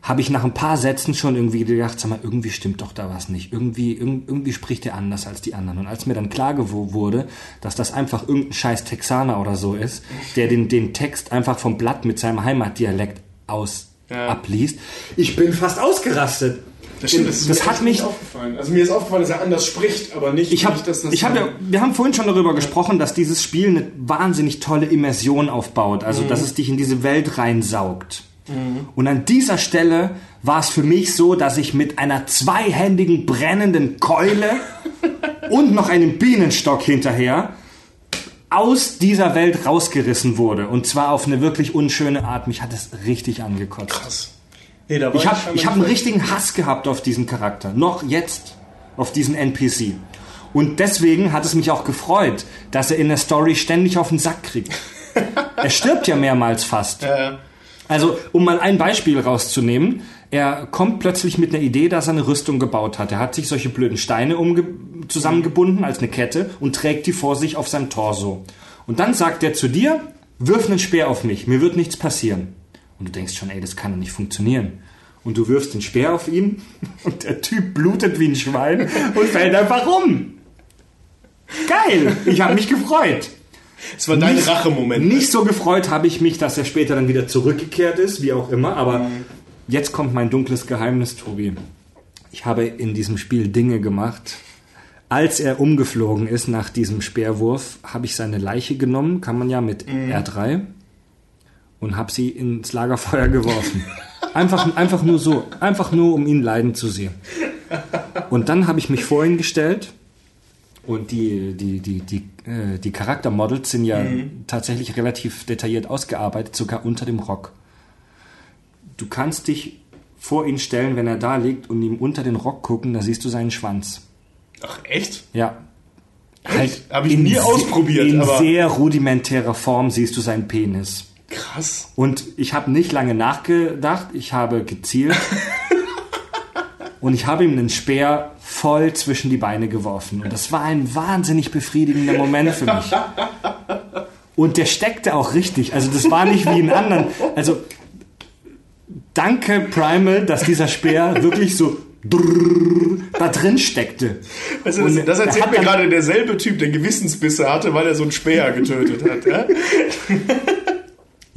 habe ich nach ein paar Sätzen schon irgendwie gedacht, sag mal, irgendwie stimmt doch da was nicht. Irgendwie, irg- irgendwie spricht er anders als die anderen. Und als mir dann klar wurde, dass das einfach irgendein scheiß Texaner oder so ist, der den, den Text einfach vom Blatt mit seinem Heimatdialekt aus Ja. abliest, ich bin fast ausgerastet. Das stimmt, das, ist das mir hat mich, aufgefallen. Also mir ist aufgefallen, dass er anders spricht, aber nicht, ich habe, nicht dass das ich habe, ja, wir haben vorhin schon darüber gesprochen, dass dieses Spiel eine wahnsinnig tolle Immersion aufbaut, also dass es dich in diese Welt reinsaugt. Und an dieser Stelle war es für mich so, dass ich mit einer zweihändigen brennenden Keule und noch einem Bienenstock hinterher aus dieser Welt rausgerissen wurde. Und zwar auf eine wirklich unschöne Art. Mich hat es richtig angekotzt. krass. Nee, da war Ich habe ich hab einen richtigen Hass gehabt auf diesen Charakter. Noch jetzt. Auf diesen NPC. Und deswegen hat es mich auch gefreut, dass er in der Story ständig auf den Sack kriegt. er stirbt ja mehrmals fast. Ja, Also, um mal ein Beispiel rauszunehmen. Er kommt plötzlich mit einer Idee, dass er eine Rüstung gebaut hat. Er hat sich solche blöden Steine zusammengebunden als eine Kette und trägt die vor sich auf seinem Torso. Und dann sagt er zu dir, wirf einen Speer auf mich, mir wird nichts passieren. Und du denkst schon, ey, das kann doch nicht funktionieren. Und du wirfst den Speer auf ihn und der Typ blutet wie ein Schwein und fällt einfach um. Geil, ich habe mich gefreut. Es war dein Rachemoment. Nicht so gefreut habe ich mich, dass er später dann wieder zurückgekehrt ist, wie auch immer. Aber jetzt kommt mein dunkles Geheimnis, Tobi. Ich habe in diesem Spiel Dinge gemacht. Als er umgeflogen ist nach diesem Speerwurf, habe ich seine Leiche genommen, kann man ja mit R3, und habe sie ins Lagerfeuer geworfen. Einfach, einfach nur so. Einfach nur, um ihn leiden zu sehen. Und dann habe ich mich vor ihn gestellt und die, die, die, die, äh, die Charaktermodels sind ja tatsächlich relativ detailliert ausgearbeitet, sogar unter dem Rock. Du kannst dich vor ihn stellen, wenn er da liegt und ihm unter den Rock gucken, da siehst du seinen Schwanz. Ach, echt? Ja. Halt Hab ich nie ausprobiert, In aber- sehr rudimentärer Form siehst du seinen Penis. Krass. Und ich habe nicht lange nachgedacht, ich habe gezielt und ich habe ihm einen Speer voll zwischen die Beine geworfen. Und das war ein wahnsinnig befriedigender Moment für mich. Und der steckte auch richtig. Also das war nicht wie in anderen. Also danke Primal, dass dieser Speer wirklich so da drin steckte. Also das, das er erzählt mir gerade derselbe Typ, der Gewissensbisse hatte, weil er so einen Speer getötet hat. Ja?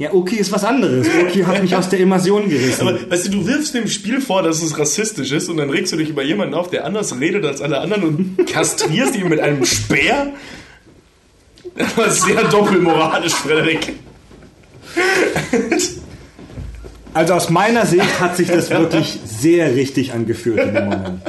Ja, okay ist was anderes. Okay hat mich aus der Immersion gerissen. Aber weißt du, du wirfst dem Spiel vor, dass es rassistisch ist und dann regst du dich über jemanden auf, der anders redet als alle anderen und kastrierst ihn mit einem Speer? Das ist sehr doppelmoralisch, Frederik. Also aus meiner Sicht hat sich das wirklich sehr richtig angefühlt in dem Moment.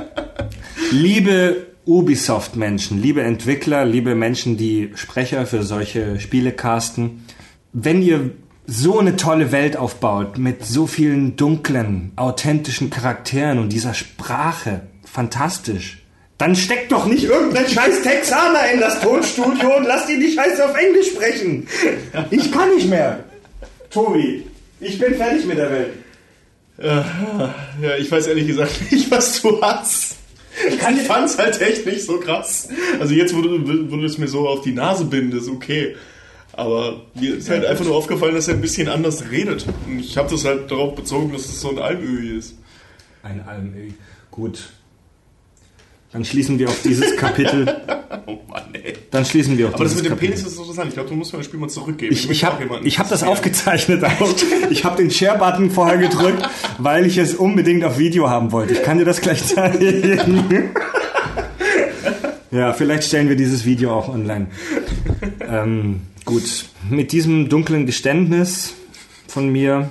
Liebe Ubisoft-Menschen, liebe Entwickler, liebe Menschen, die Sprecher für solche Spiele casten, wenn ihr so eine tolle Welt aufbaut mit so vielen dunklen, authentischen Charakteren und dieser Sprache, fantastisch. Dann steckt doch nicht irgendein scheiß Texaner in das Tonstudio und lasst ihn die Scheiße auf Englisch sprechen. Ich kann nicht mehr. Tobi, ich bin fertig mit der Welt. Ja, ich weiß ehrlich gesagt nicht, was du hast. Ich, ich fand's halt echt nicht so krass. Also jetzt, wo du, wo du es mir so auf die Nase bindest, okay. Aber mir ist halt einfach nur aufgefallen, dass er ein bisschen anders redet. Und ich habe das halt darauf bezogen, dass es so ein Almöhi ist. Ein Almöhi. Gut. Dann schließen wir auf dieses Kapitel. Oh Mann, ey. Dann schließen wir auf Aber das dieses mit dem Kapitel. Penis ist interessant. Ich glaube, du musst mir das Spiel mal zurückgeben. Ich, ich auch habe ich hab das aufgezeichnet auch. Ich habe den Share-Button vorher gedrückt, weil ich es unbedingt auf Video haben wollte. Ich kann dir das gleich zeigen. Ja, vielleicht stellen wir dieses Video auch online. Ähm, gut, mit diesem dunklen Geständnis von mir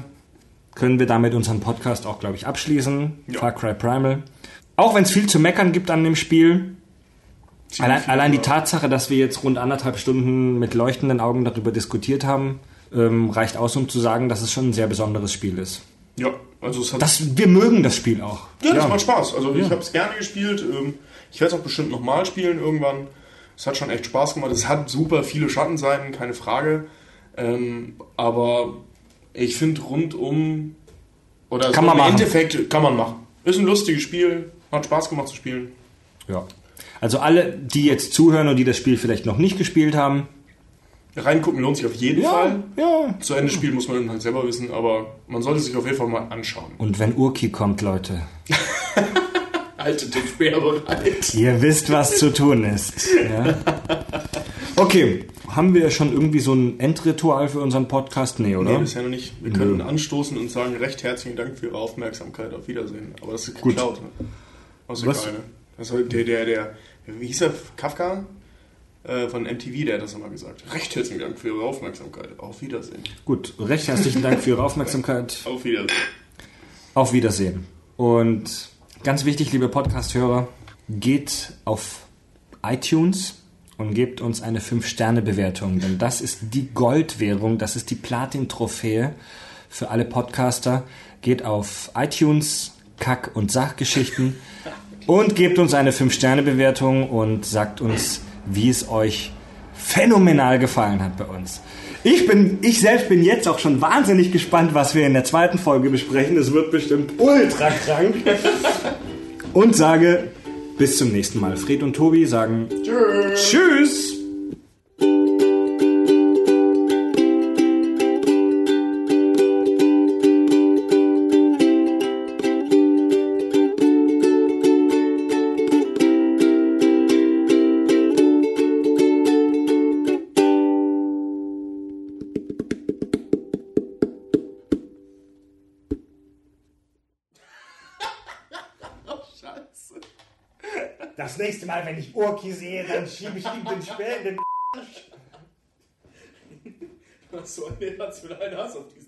können wir damit unseren Podcast auch, glaube ich, abschließen. Ja. Far Cry Primal. Auch wenn es viel zu meckern gibt an dem Spiel, Allein, allein die ja. Tatsache, dass wir jetzt rund anderthalb Stunden mit leuchtenden Augen darüber diskutiert haben, ähm, reicht aus, um zu sagen, dass es schon ein sehr besonderes Spiel ist. Ja, also es hat. Das, wir mögen das Spiel auch. ja, das macht Spaß. Also ich habe es gerne gespielt. Ähm, Ich werde es auch bestimmt nochmal spielen irgendwann. Es hat schon echt Spaß gemacht. Es hat super viele Schattenseiten, keine Frage. Ähm, aber ich finde rundum oder Kann man im machen. Endeffekt kann man machen. Ist ein lustiges Spiel, hat Spaß gemacht zu spielen. Ja. Also alle, die jetzt zuhören und die das Spiel vielleicht noch nicht gespielt haben, Reingucken lohnt sich auf jeden Fall. ja. Zu Ende spielen muss man dann halt selber wissen, aber man sollte sich auf jeden Fall mal anschauen. Und wenn Urki kommt, Leute, Haltet den Speer bereit. ihr wisst, was zu tun ist. Ja? Okay, haben wir schon irgendwie so ein Endritual für unseren Podcast? Nee, oder? Nee, bisher noch nicht. Wir können anstoßen und sagen recht herzlichen Dank für Ihre Aufmerksamkeit. Auf Wiedersehen. Aber das ist Gut. geklaut. Ne? Aus der Was? Kleine. Also der, der, der, wie hieß er? Kafka? Äh, von MTV, der hat das immer gesagt. Recht herzlichen Dank für Ihre Aufmerksamkeit. Auf Wiedersehen. Gut, recht herzlichen Dank für Ihre Aufmerksamkeit. Auf Wiedersehen. Auf Wiedersehen. Und ganz wichtig, liebe Podcast-Hörer, geht auf iTunes und gebt uns eine 5-Sterne-Bewertung, denn das ist die Goldwährung, das ist die Platin-Trophäe für alle Podcaster. Geht auf iTunes, Kack- und Sachgeschichten und gebt uns eine 5-Sterne-Bewertung und sagt uns, wie es euch phänomenal gefallen hat bei uns. Ich bin, ich selbst bin jetzt auch schon wahnsinnig gespannt, was wir in der zweiten Folge besprechen. Es wird bestimmt ultra krank. Und sage bis zum nächsten Mal. Fred und Tobi sagen Tschüss. Tschüss. Nächste Mal, wenn ich Urki sehe, dann schiebe ich ihm den Speer in den Was so ein irrationalen Hass auf diese